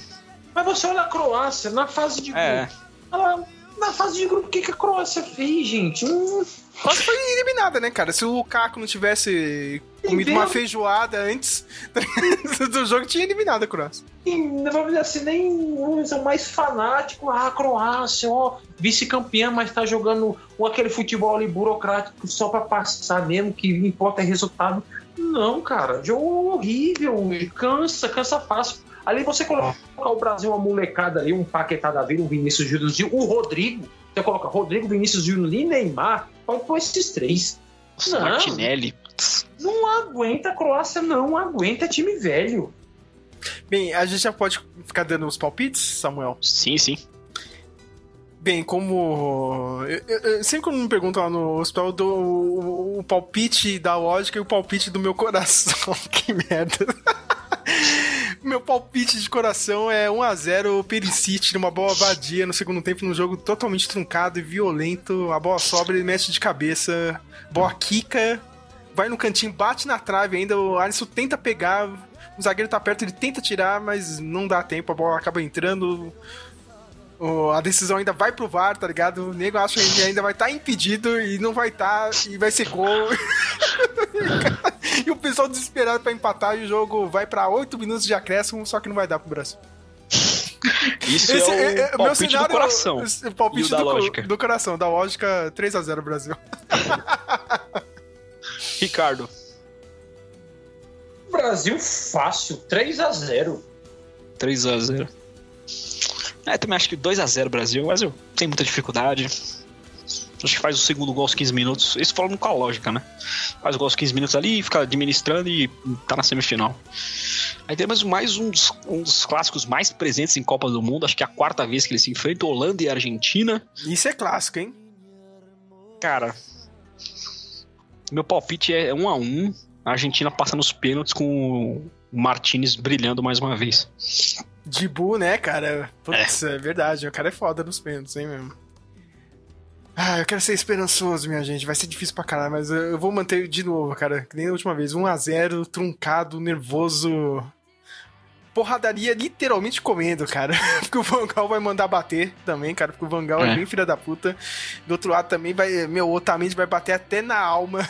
Mas você olha a Croácia, na fase de é. grupo. Na fase de grupo, o que, que a Croácia fez, gente? Hum, Quase foi eliminada, né, cara? Se o Lukaku não tivesse comido uma feijoada antes do jogo, tinha eliminado a Croácia. vamos dizer assim, nem o mais fanático, ah, a Croácia, ó, vice-campeã, mas tá jogando aquele futebol ali burocrático só pra passar mesmo, que importa é resultado. Não, cara, jogo horrível, cansa, cansa fácil. Ali você colocar o Brasil, uma molecada ali, um Paquetá da vida, um Vinícius Júnior, o Rodrigo, você coloca Rodrigo, Vinícius Júnior e Neymar, pode pôr esses três. Não, Martinelli. Não aguenta, a Croácia não aguenta time velho. Bem, a gente já pode ficar dando os palpites, Samuel? Sim, sim. Bem, como. Eu, eu, sempre quando me perguntam lá no hospital, eu dou o, o palpite da lógica e o palpite do meu coração. que merda. Meu palpite de coração é 1x0 Perisic numa bola vadia no segundo tempo, num jogo totalmente truncado e violento. A bola sobra, ele mexe de cabeça, bola quica, vai no cantinho, bate na trave ainda. O Alisson tenta pegar, o zagueiro tá perto, ele tenta tirar, mas não dá tempo, a bola acaba entrando. A decisão ainda vai pro VAR, tá ligado? O nego acha que ele ainda vai estar tá impedido e não vai estar, tá, e vai ser gol. e o pessoal desesperado para empatar e o jogo vai para 8 minutos de acréscimo, só que não vai dar pro Brasil. Isso Esse, é o é, palpite cenário, do coração. O palpite do, lógica. do coração, da lógica 3x0 Brasil. Ricardo. Brasil fácil, 3x0. 3x0. É, também acho que 2x0 Brasil, mas eu tenho muita dificuldade. Acho que faz o segundo gol aos 15 minutos. Isso falando com a lógica, né? Faz o gol aos 15 minutos ali, fica administrando e tá na semifinal. Aí temos mais um dos, um dos clássicos mais presentes em Copa do Mundo. Acho que é a quarta vez que eles se enfrentam, Holanda e Argentina. Isso é clássico, hein? Cara, meu palpite é 1 a 1 A Argentina passa nos pênaltis com o Martinez brilhando mais uma vez. Dibu, né, cara? Putz, é. é verdade. O cara é foda nos pênaltis, hein, mesmo. Ah, eu quero ser esperançoso, minha gente. Vai ser difícil pra caralho, mas eu vou manter de novo, cara. Que nem a última vez. 1x0, truncado, nervoso. Porradaria literalmente comendo, cara. Porque o Vangal vai mandar bater também, cara. Porque o Vangal é. é bem filha da puta. Do outro lado também vai. Meu, Otamendi vai bater até na alma.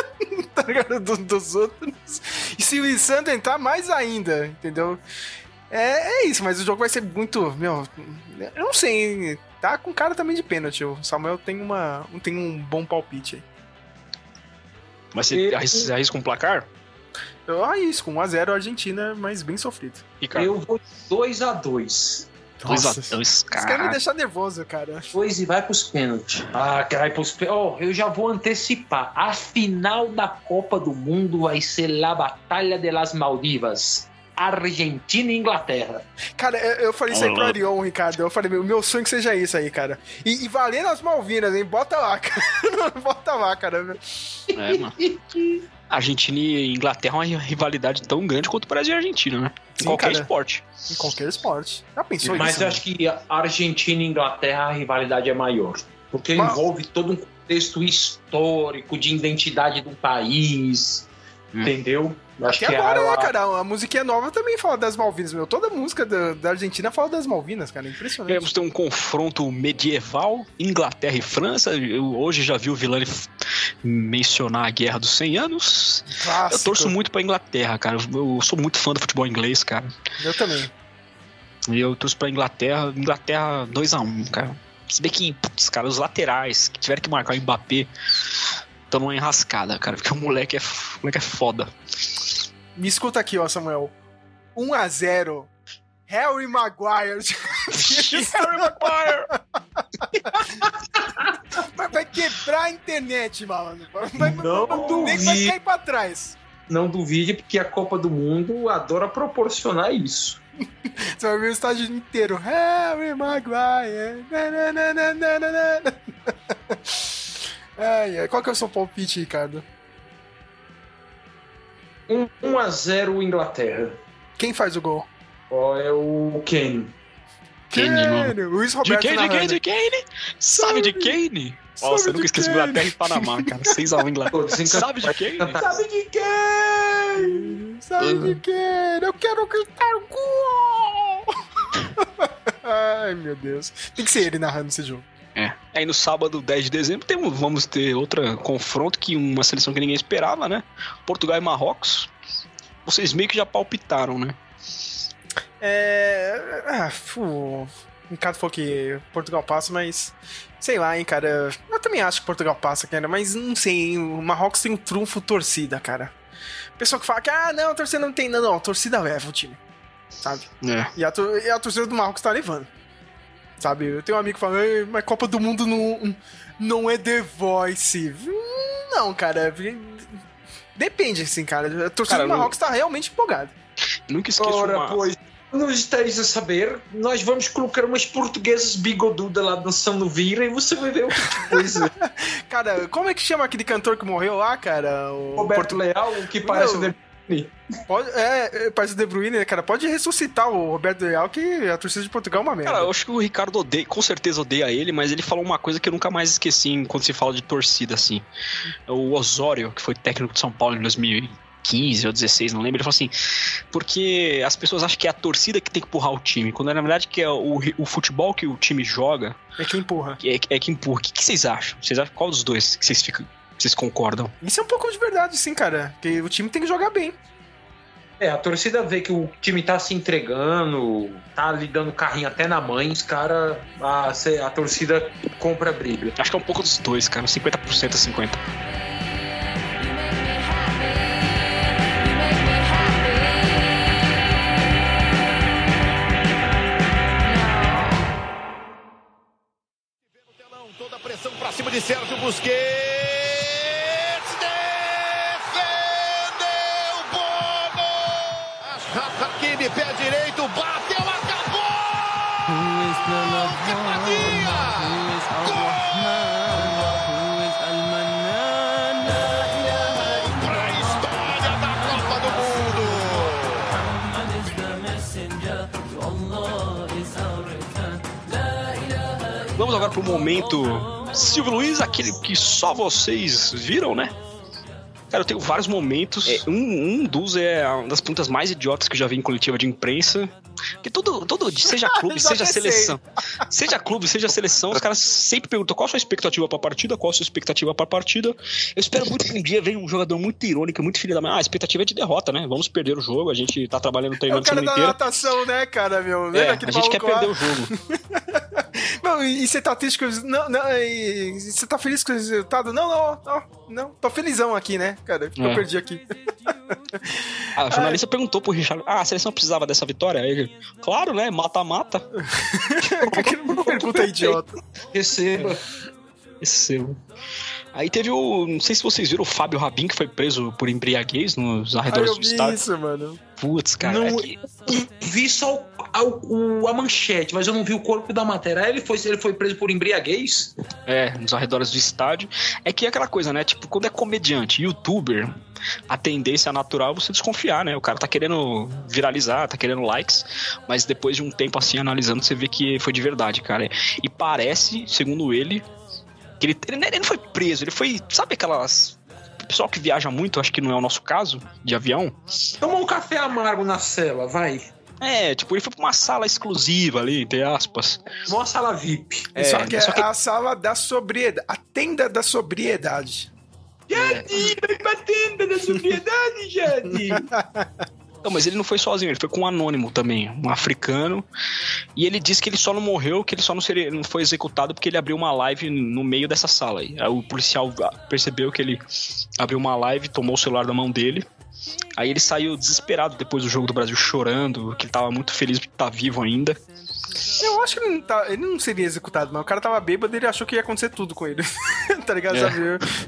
tá ligado? Do, dos outros. E se o Lissandro entrar, mais ainda, entendeu? É, é isso, mas o jogo vai ser muito. Meu, eu não sei, hein? tá com cara também de pênalti. O Samuel tem, uma, tem um bom palpite aí. Mas você e... arrisca um placar? Eu arrisco, 1x0 Argentina, mas bem sofrido. Ricardo. Eu vou 2x2. 2x2, cara. Quer me deixar nervoso, cara. Pois e vai pros pênaltis. Ah, vai pros pênaltis. Oh, eu já vou antecipar. A final da Copa do Mundo vai ser La Batalha de las Maldivas. Argentina e Inglaterra. Cara, eu, eu falei isso aí pro Arion, Ricardo. Eu falei, meu, meu sonho é que seja isso aí, cara. E, e valendo as Malvinas, hein? Bota lá, cara. Bota lá, cara. É, mano. Argentina e Inglaterra é uma rivalidade tão grande quanto o Brasil e a Argentina, né? Em Sim, qualquer cara. esporte. Em qualquer esporte. Já pensou Mas isso? Mas eu acho que Argentina e Inglaterra a rivalidade é maior. Porque Mas- envolve todo um contexto histórico de identidade do país. Entendeu? Eu Acho Até que agora, a- né, cara? A musiquinha nova também fala das Malvinas, meu. Toda música da, da Argentina fala das Malvinas, cara. Impressionante. Vamos ter um confronto medieval, Inglaterra e França. Eu hoje já vi o Villani mencionar a Guerra dos 100 Anos. Eu Clássico. torço muito pra Inglaterra, cara. Eu sou muito fã do futebol inglês, cara. Eu também. E eu torço pra Inglaterra. Inglaterra 2x1, cara. Se bem que, putz, cara, os laterais que tiveram que marcar o Mbappé estão numa enrascada, cara. Porque o moleque é, o moleque é foda. Me escuta aqui, ó, Samuel. 1x0. Harry Maguire. Harry Maguire! Vai- vai quebrar a internet, malandro. Vai, Não o nego vai cair pra trás. Não duvide, porque a Copa do Mundo adora proporcionar isso. Você vai ver o estádio inteiro. Harry Maguire. Nananana. Ai, ai. Qual que é o seu palpite, Ricardo? 1 a 0 Inglaterra. Quem faz o gol? Ó, é o Kane. Kane, mano. Kane, Luiz De Roberto de quem, narrando. de Kane? Sabe de Kane? Nossa, eu de nunca esqueci Kane. Inglaterra e Panamá, cara. 6x1 Inglaterra. Sabe de quem? Sabe de quem? Sabe de quem? Eu quero gritar gol! Ai, meu Deus. Tem que ser ele narrando esse jogo. É. Aí no sábado, 10 de dezembro, temos, vamos ter outro confronto que uma seleção que ninguém esperava, né? Portugal e Marrocos. Vocês meio que já palpitaram, né? É. Ah, fu. Ricardo falou que Portugal passa, mas. Sei lá, hein, cara. Eu também acho que Portugal passa, cara, mas não sei, hein? O Marrocos tem um trunfo torcida, cara. Pessoal que fala que, ah, não, a torcida não tem. Não, não, a torcida leva o time. Sabe? É. E a, e a torcida do Marrocos tá levando. Sabe? Eu tenho um amigo que fala, "Ei, mas Copa do Mundo não, não é The Voice. Não, cara. Depende, assim, cara. A torcida Cara, do não- Marrocos tá realmente empolgada. Nunca esqueço Ora, uma... pois, não estares a saber, nós vamos colocar umas portuguesas bigodudas lá dançando vira e você vai ver o que coisa. Cara, como é que chama aquele cantor que morreu lá, cara? O Roberto Leal, o que parece Meu, Pode, é, é, parece o De Bruyne, né, cara? Pode ressuscitar o Roberto Leal, que a torcida de Portugal é uma merda. Cara, eu acho que o Ricardo odeia, com certeza odeia ele, mas ele falou uma coisa que eu nunca mais esqueci quando se fala de torcida, assim. O Osório, que foi técnico de São Paulo em 2015 ou 16, não lembro, ele falou assim, porque as pessoas acham que é a torcida que tem que empurrar o time, quando na verdade que é o, o futebol que o time joga É quem empurra. que é, é que empurra. O que, que vocês acham? Vocês acham qual dos dois que vocês ficam, vocês concordam? Isso é um pouco de verdade, sim, cara. Porque o time tem que jogar bem. É, a torcida vê que o time tá se entregando, tá ali dando carrinho até na mãe, os caras, a, a torcida compra a briga. Acho que é um pouco dos dois, cara, 50% a 50%. Telão, toda a pressão pra cima de Sérgio Busquets. Hakimi, pé direito, bateu, acabou. Pra história da Copa do Mundo. Vamos agora pro momento. Silvio Luiz, aquele que só vocês viram, né? Cara, eu tenho vários momentos. É, um, um dos é uma das perguntas mais idiotas que eu já vi em coletiva de imprensa. Porque todo, todo seja clube, seja pensei. seleção. Seja clube, seja seleção, os caras sempre perguntam qual a sua expectativa pra partida, qual a sua expectativa pra partida. Eu espero muito que um dia venha um jogador muito irônico, muito filho da mãe. Ah, a expectativa é de derrota, né? Vamos perder o jogo, a gente tá trabalhando, É o treinando a cara da inteira. natação, né, cara, meu? Lembra É, a gente quer lá? perder o jogo. Não, e, você tá triste com. Não, não, e você tá feliz com o resultado? Não, não, não, não. Tô felizão aqui, né, cara? Eu É. perdi aqui. A jornalista perguntou pro Richard: Ah, a seleção precisava dessa vitória? Aí ele, claro, né? Mata-mata. que pergunta idiota. Receba. Recebo. Aí teve o. Não sei se vocês viram o Fábio Rabin, que foi preso por embriaguez nos Ai, arredores eu do vi estádio. isso, mano. Putz, cara. Não- é que- Vi só o- a, o- a manchete, mas eu não vi o corpo da matéria. Aí ele foi, ele foi preso por embriaguez. É, nos arredores do estádio. É que é aquela coisa, né? Tipo, quando é comediante, youtuber, a tendência natural é você desconfiar, né? O cara tá querendo viralizar, tá querendo likes, mas depois de um tempo assim analisando, você vê que foi de verdade, cara. E parece, segundo ele, Que ele, ele, ele não foi preso, ele foi. Sabe aquelas. Pessoal que viaja muito, acho que não é o nosso caso, de avião. Toma um café amargo na cela, vai. É, tipo, ele foi pra uma sala exclusiva ali, entre aspas. Uma sala VIP. É, só que é só que- a sala da sobriedade. A tenda da sobriedade. Jade, vai pra tenda da sobriedade, Jade. Não, mas ele não foi sozinho, ele foi com um anônimo também, um africano. E ele disse que ele só não morreu, que ele só não, seria, não foi executado porque ele abriu uma live no meio dessa sala aí. Aí o policial percebeu que ele abriu uma live, tomou o celular da mão dele. Aí ele saiu desesperado depois do jogo do Brasil, chorando, que ele tava muito feliz porque tá vivo ainda. Eu acho que ele não, tá, ele não seria executado, mas o cara tava bêbado e ele achou que ia acontecer tudo com ele. tá ligado? É. Sabe?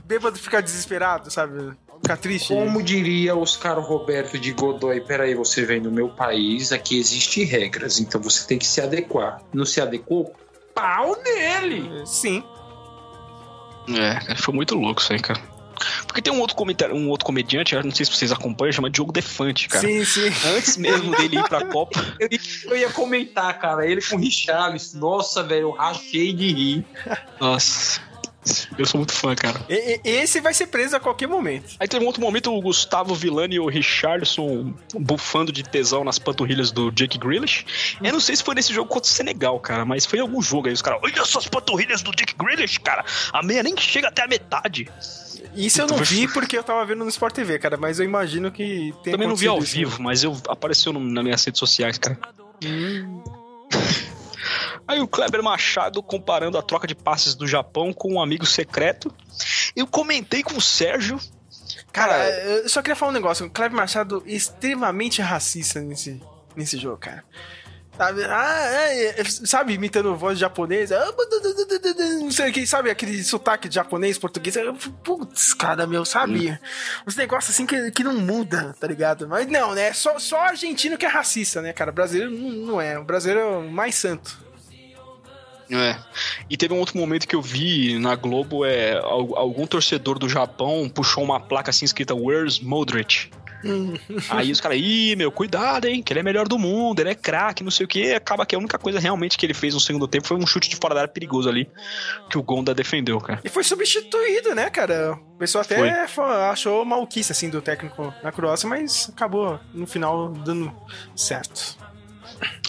Bêbado ficar desesperado, sabe? Ficar triste. Como diria Oscar Roberto de Godoy, peraí, você vem do meu país, aqui existem regras, então você tem que se adequar. Não se adequou? Pau nele! Sim. É, foi muito louco isso aí, cara. Porque tem um outro, comita- um outro comediante, eu não sei se vocês acompanham, chama Diogo Defante, cara. Sim, sim. Antes mesmo dele ir pra Copa, Eu, eu ia comentar, cara, ele com o Richarlison, nossa, velho, eu rachei de rir. nossa, eu sou muito fã, cara. E- e- esse vai ser preso a qualquer momento. Aí teve um outro momento o Gustavo Villani e o Richardson bufando de tesão nas panturrilhas do Jake Grealish. Eu não sei se foi nesse jogo contra o Senegal, cara, mas foi em algum jogo aí. Os caras, olha essas panturrilhas do Jake Grealish, cara. A meia nem chega até a metade. Isso eu não vi porque eu tava vendo no Sport TV, cara, mas eu imagino que tem Também não vi ao vivo, mas eu apareceu no, nas minhas redes sociais, cara. Hum. Aí o Kleber Machado comparando a troca de passes do Japão com um amigo secreto. Eu comentei com o Sérgio. Cara, eu só queria falar um negócio. O Cleber Machado é extremamente racista nesse, nesse jogo, cara. Sabe, ah, é, é, sabe, imitando voz japonesa. ah, Não sei o que, sabe aquele sotaque de japonês, português. Putz, cara, meu, sabe? Os negócios assim que, que não muda, tá ligado? Mas não, né? Só, só argentino que é racista, né, cara? Brasileiro não, não é. O brasileiro é o mais santo. É. E teve um outro momento que eu vi na Globo, é al- algum torcedor do Japão puxou uma placa assim escrita Where's Modric? Aí os caras, ih, meu, cuidado, hein, que ele é melhor do mundo, ele é craque, não sei o que. Acaba que a única coisa realmente que ele fez no segundo tempo foi um chute de fora da área perigoso ali, que o Gonda defendeu, cara. E foi substituído, né, cara? O pessoal até fa- achou maluquice, assim, do técnico na Croácia, mas acabou, no final, dando certo.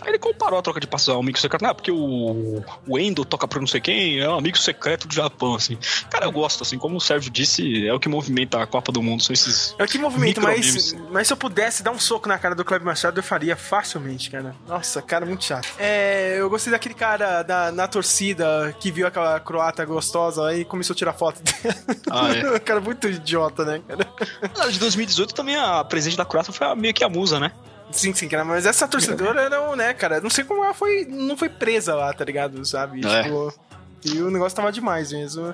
Ele comparou a troca de passos ao amigo secreto, ah, porque o, o Endo toca pro não sei quem, é um amigo secreto do Japão, assim. Cara, eu gosto, assim, como o Sérgio disse, é o que movimenta a Copa do Mundo, são esses É que movimento, mas, mas se eu pudesse dar um soco na cara do Kleber Machado, eu faria facilmente, cara. Nossa, cara, muito chato. É, eu gostei daquele cara da, na torcida que viu aquela croata gostosa e começou a tirar foto dela. Ah, é. cara, muito idiota, né, cara? Na de 2018 também a presidente da Croácia foi a- meio que a musa, né? Sim, sim, cara, mas essa torcedora não, né, cara? Não sei como ela foi, não foi presa lá, tá ligado? Sabe? É. Tipo. E o negócio tava demais mesmo.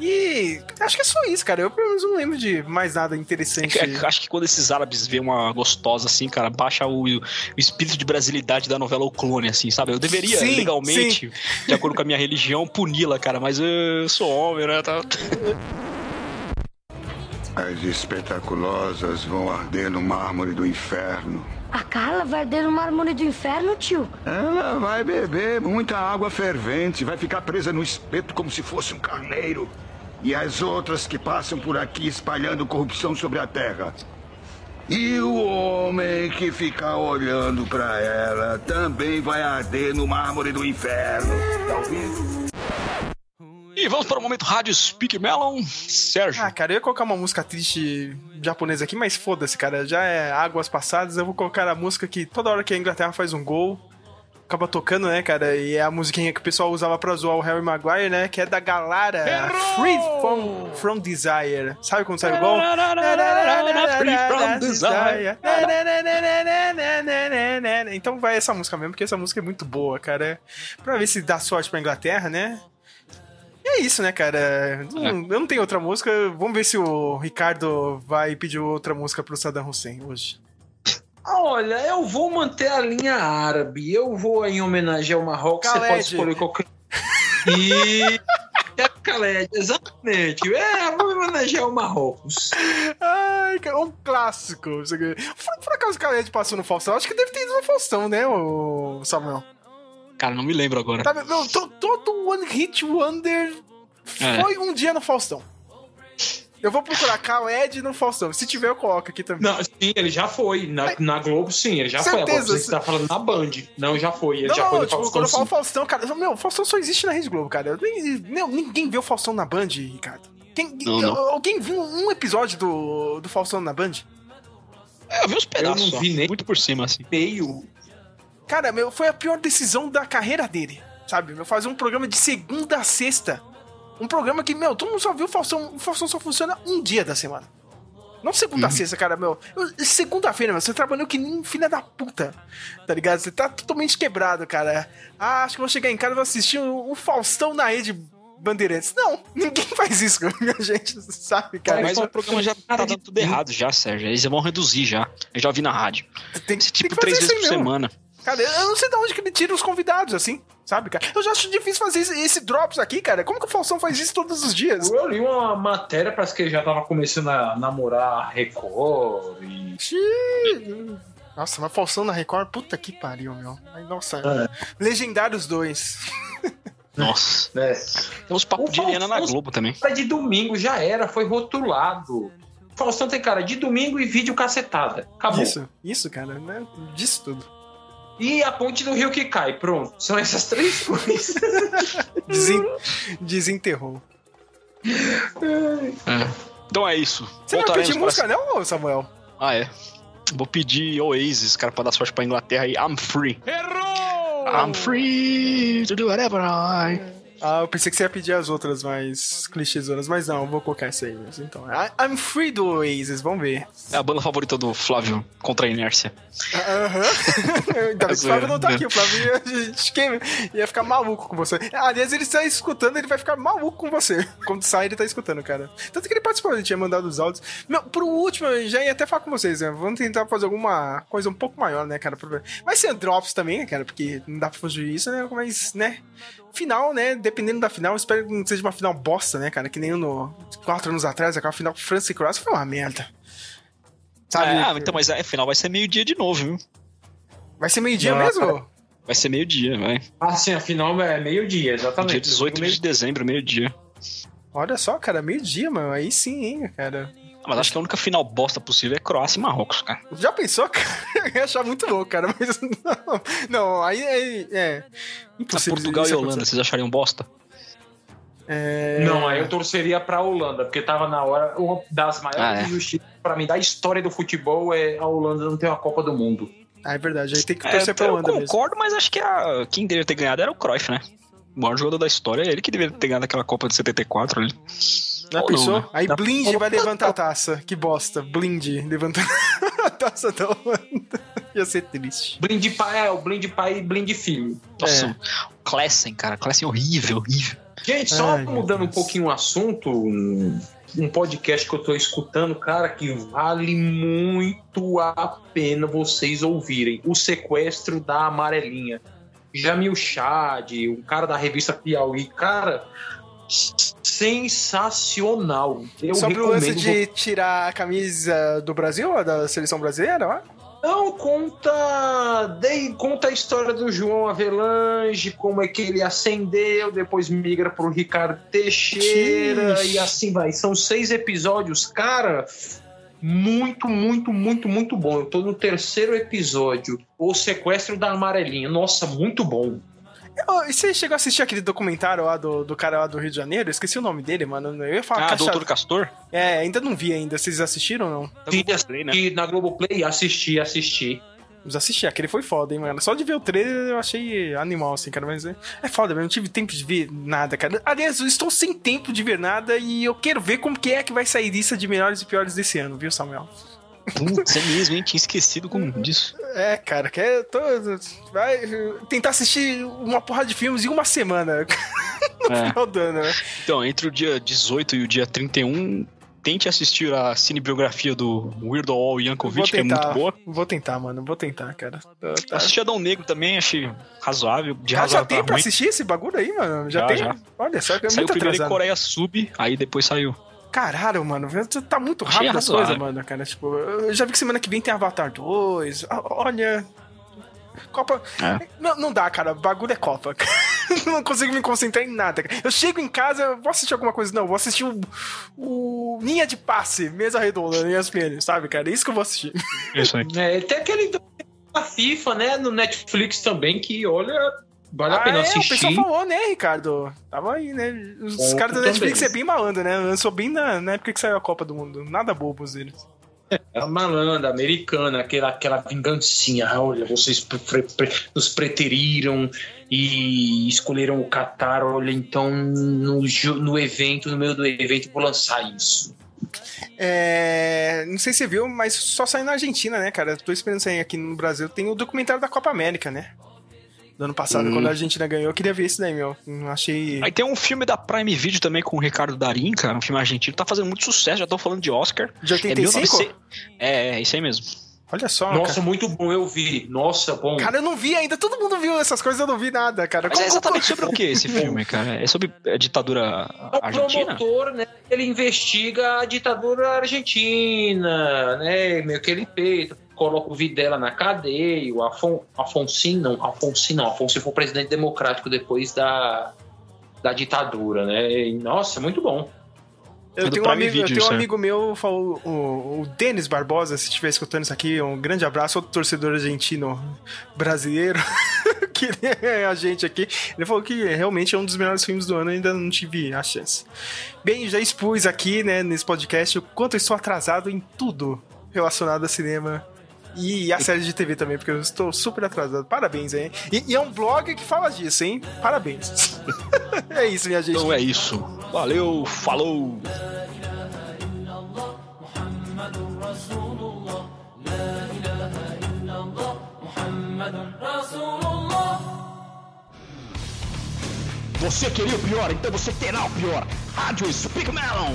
E acho que é só isso, cara. Eu pelo menos não lembro de mais nada interessante. É que- acho que quando esses árabes veem uma gostosa assim, cara, baixa o, o espírito de brasilidade da novela O Clone, assim, sabe? Eu deveria, Sim, legalmente, de acordo com a minha religião, puni-la, cara, mas eu sou homem, né? Tá- As espetaculosas vão arder no mármore do inferno. A Carla vai arder no mármore do inferno, tio. Ela vai beber muita água fervente, vai ficar presa no espeto como se fosse um carneiro. E as outras que passam por aqui espalhando corrupção sobre a terra. E o homem que ficar olhando pra ela também vai arder no mármore do inferno. Tá ouvindo? E vamos para o momento Rádio Speak Melon. Sérgio. Ah, cara, eu ia colocar uma música triste japonesa aqui, mas foda-se, cara. Já é águas passadas. Eu vou colocar a música que toda hora que a Inglaterra faz um gol, acaba tocando, né, cara? E é a musiquinha que o pessoal usava pra zoar o Harry Maguire, né? Que é da Galara. Free from, from Desire. Sabe quando sai o gol? Free from Desire. Então vai essa música mesmo, porque essa música é muito boa, cara. Pra ver se dá sorte pra Inglaterra, né? E é isso, né, cara? Não- Eu não tenho outra música. Vamos ver se o Ricardo vai pedir outra música pro Saddam Hussein hoje. Olha, eu vou manter a linha árabe. Eu vou em homenagem ao Marrocos. Você pode escolher qualquer. E. É Khaled, exatamente. É, eu vou homenagear o Marrocos. Ai, cara, um clássico. Por, por acaso o Khaled passou no Faustão? Acho que deve ter ido no Faustão, né, o Samuel? Cara, não me lembro agora. Tá, meu, to- todo One Hit Wonder É. Foi um dia no Faustão. Eu vou procurar Cal Ed no Faustão. Se tiver, eu coloco aqui também. Não, sim, ele já foi. Na, na Globo, sim, ele já Certeza, foi. Agora você tá falando na Band. Não, já foi. Ele Não, já não, foi no tipo, Faustão, quando eu falo sim. Faustão, cara, meu, o Faustão só existe na Rede Globo, cara. Eu Meu, ninguém vê o Faustão na Band, Ricardo. Quem- Não, não. Alguém viu um episódio do, do Faustão na Band? É, eu vi uns pedaços não só, vi nem- muito por cima, assim. Meio. Cara, meu, foi a pior decisão da carreira dele, sabe? Meu, fazer um programa de segunda a sexta. Um programa que, meu, todo mundo só viu o Faustão. O Faustão só funciona um dia da semana. Não segunda a sexta, cara, meu. Eu- Segunda-feira, meu, você trabalhou que nem filha da puta. Tá ligado? Você tá totalmente quebrado, cara. Ah, acho que vou chegar em casa e vou assistir o, o Faustão na rede Bandeirantes. Não, ninguém faz isso com a gente, sabe, cara? Mas o programa já tá dando tudo errado já, Sérgio. Eles vão reduzir já. Eu já vi na rádio. tem, Esse tem tipo que fazer três isso vezes por mesmo. semana. Cara, eu não sei de onde que ele tira os convidados, assim, sabe, cara? Eu já acho difícil fazer esse, esse drops aqui, cara. Como que o Faustão faz isso todos os dias? Eu li uma matéria, parece que ele já tava começando a namorar a Record e. Xiii. Nossa, mas Faustão na Record, puta que pariu, meu. Ai, nossa, Legendários 2. Nossa. né? Tem uns papos de Eliana na Globo também. Cara de domingo já era, foi rotulado. Faustão tem cara de domingo e vídeo cacetada. Acabou. Isso, isso, cara, né? Disso tudo. E a ponte do rio que cai, pronto. São essas três coisas. Desen... Desenterrou. É. Então é isso. Você vai Voltaremos pedir pra- música, não, Samuel? Ah, é. Vou pedir Oasis, cara, pra dar sorte pra Inglaterra e I'm free. Errou! I'm free to do whatever I... Ah, eu pensei que você ia pedir as outras mais clichêzonas, mas não, eu vou colocar essa aí mesmo. Então, I- I'm free do Oasis, vamos ver. É a banda favorita do Flávio contra a inércia. Aham. Ainda bem que o Flávio não tá aqui. O Flávio ia, que ia ficar maluco com você. Aliás, ele está escutando, ele vai ficar maluco com você. Quando sai, ele tá escutando, cara. Tanto que ele participou, ele tinha mandado os áudios. Meu, pro último, eu já ia até falar com vocês, né? Vamos tentar fazer alguma coisa um pouco maior, né, cara? Vai ser drops também, né, cara? Porque não dá pra fugir isso, né? Mas, né? Final, né? Dependendo da final, espero que não seja uma final bosta, né, cara? Que nem no quatro anos atrás, aquela final França e Croácia foi uma merda. Sabe? Ah, então, mas a final vai ser meio-dia de novo, viu? Vai ser meio-dia mesmo? Vai ser meio-dia, vai. ah, sim, a final é meio-dia, exatamente. Dia 18 de dezembro, meio-dia. Olha só, cara, meio-dia, mano. Aí sim, hein, cara. Ah, Mas acho que a única final bosta possível é Croácia e Marrocos, cara. Já pensou, cara? Eu ia achar muito louco, cara. Mas não, não aí é, é A impossível. Portugal isso e Holanda, vocês achariam bosta? É... Não, aí eu torceria pra Holanda, porque tava na hora. Uma das maiores Ah, é. injustiças pra mim da história do futebol é a Holanda não ter uma Copa do Mundo. Ah, é verdade. Aí tem que É, torcer pra eu Holanda mesmo. concordo, mas acho que a... quem deveria ter ganhado era o Cruyff, né? O maior jogador da história é ele que deveria ter ganhado aquela Copa de 74 ali. Já Ou pensou? não, né? Aí Não. Blind vai levantar a taça. Que bosta. Blind levantando a taça da Holanda. Ia ser triste. Blind pai é o blind pai e blind filho. Nossa, É. o Klessen, cara. Klessen horrível, horrível. Gente, só Ai, mudando um pouquinho o assunto, um um podcast que eu tô escutando, cara, que vale muito a pena vocês ouvirem. O sequestro da amarelinha. Jamil Chad, um cara da revista Piauí, cara, sensacional. Eu Sobre o lance recomendo. de tirar a camisa do Brasil, da seleção brasileira, ó. Não, conta. Dei, conta a história do João Avelange, como é que ele ascendeu, depois migra pro Ricardo Teixeira Ixi. e assim vai. São seis episódios, cara. Muito, muito, muito, muito bom. Eu tô no terceiro episódio. O Sequestro da Amarelinha. Nossa, muito bom. E você chegou a assistir aquele documentário lá do, do cara lá do Rio de Janeiro? Eu esqueci o nome dele, mano. Eu ia falar Ah, caixa... Doutor Castor? É, ainda não vi ainda. Vocês assistiram ou não? Tá Sim, no Globoplay, né? E na Globoplay, assisti, assisti. Vamos assistir. Aquele foi foda, hein, mano. Só de ver o trailer eu achei animal, assim, cara. Mas é, é foda mesmo. Não tive tempo de ver nada, cara. Aliás, eu estou sem tempo de ver nada e eu quero ver como que é que vai sair lista de melhores e piores desse ano, viu, Samuel? Putz, é mesmo, hein? Tinha esquecido como disso. É, cara, que é, tô, vai tentar assistir uma porrada de filmes em uma semana no É. final do ano, né? Então, entre o dia 18 e o dia 31, tente assistir a cinebiografia do Weird Al Yankovic, que é muito boa. vou tentar, mano, vou tentar, cara. Tá- tá- Assisti Adão Negro também, achei razoável. De Ah, já tem pra ruim. assistir esse bagulho aí, mano? Já, Já, tem? já. Olha só, que é Saiu muito primeiro em atrasado. Coreia Sub, aí depois saiu. Caralho, mano, tá muito rápido as coisas, mano, cara. Tipo, eu já vi que semana que vem tem Avatar 2. Ah, Olha. Copa. É. Não, não dá, cara. Bagulho é Copa. não consigo me concentrar em nada. cara. Eu chego em casa, eu vou assistir alguma coisa. Não, vou assistir o, o Linha de Passe, mesa redonda, no ESPN, sabe, cara? É isso que eu vou assistir. Isso aí. É, tem aquele da FIFA, né, no Netflix também, que olha, vale a Ah, pena é, o assistir. pessoal falou, né, Ricardo? Tava aí, né? Os Bom, caras da também. Netflix é bem malandro, né? Lançou bem na, na época que saiu a Copa do Mundo. Nada bobos eles. É a malandra americana, aquela, aquela vingancinha. Ah, Olha, vocês pre- pre- nos preteriram e escolheram o Qatar. Olha, então no, no evento, no meio do evento, eu vou lançar isso. É, não sei se você viu, mas só saiu na Argentina, né, cara? Tô esperando sair aqui no Brasil. Tem o documentário da Copa América, né? Do ano passado, Hum. quando a Argentina ganhou. Eu queria ver esse daí, meu. Não achei. Aí tem um filme da Prime Video também com o Ricardo Darim, cara, um filme argentino, tá fazendo muito sucesso, já estão falando de Oscar. De É 85? 1900 É, é, isso aí mesmo. Olha só, Nossa, cara. muito bom, eu vi. Nossa, bom. Cara, eu não vi ainda. Todo mundo viu essas coisas, eu não vi nada, cara. Mas é Como- exatamente sobre o que esse filme, cara? É sobre a ditadura É o argentina? promotor, né? Ele investiga a ditadura argentina, né? Meio que ele peita, coloca o Videla na cadeia, o Afon, Afonso não, Afonso não, Afonso foi presidente democrático depois da, da ditadura, né? E, nossa, muito bom. Eu tenho, um amigo, eu tenho um isso é. amigo meu, falou, o, o Denis Barbosa, se estiver escutando isso aqui, um grande abraço, outro torcedor argentino brasileiro, que é a gente aqui. Ele falou que realmente é um dos melhores filmes do ano, ainda não tive a chance. Bem, já expus aqui, né, nesse podcast, o quanto eu estou atrasado em tudo relacionado a cinema. E a série de TV também, porque eu estou super atrasado. Parabéns, hein? E, e é um blog que fala disso, hein? Parabéns. é isso, minha gente. Então é isso. Valeu, falou! Você queria o pior, então você terá o pior. Rádio Speak Melon.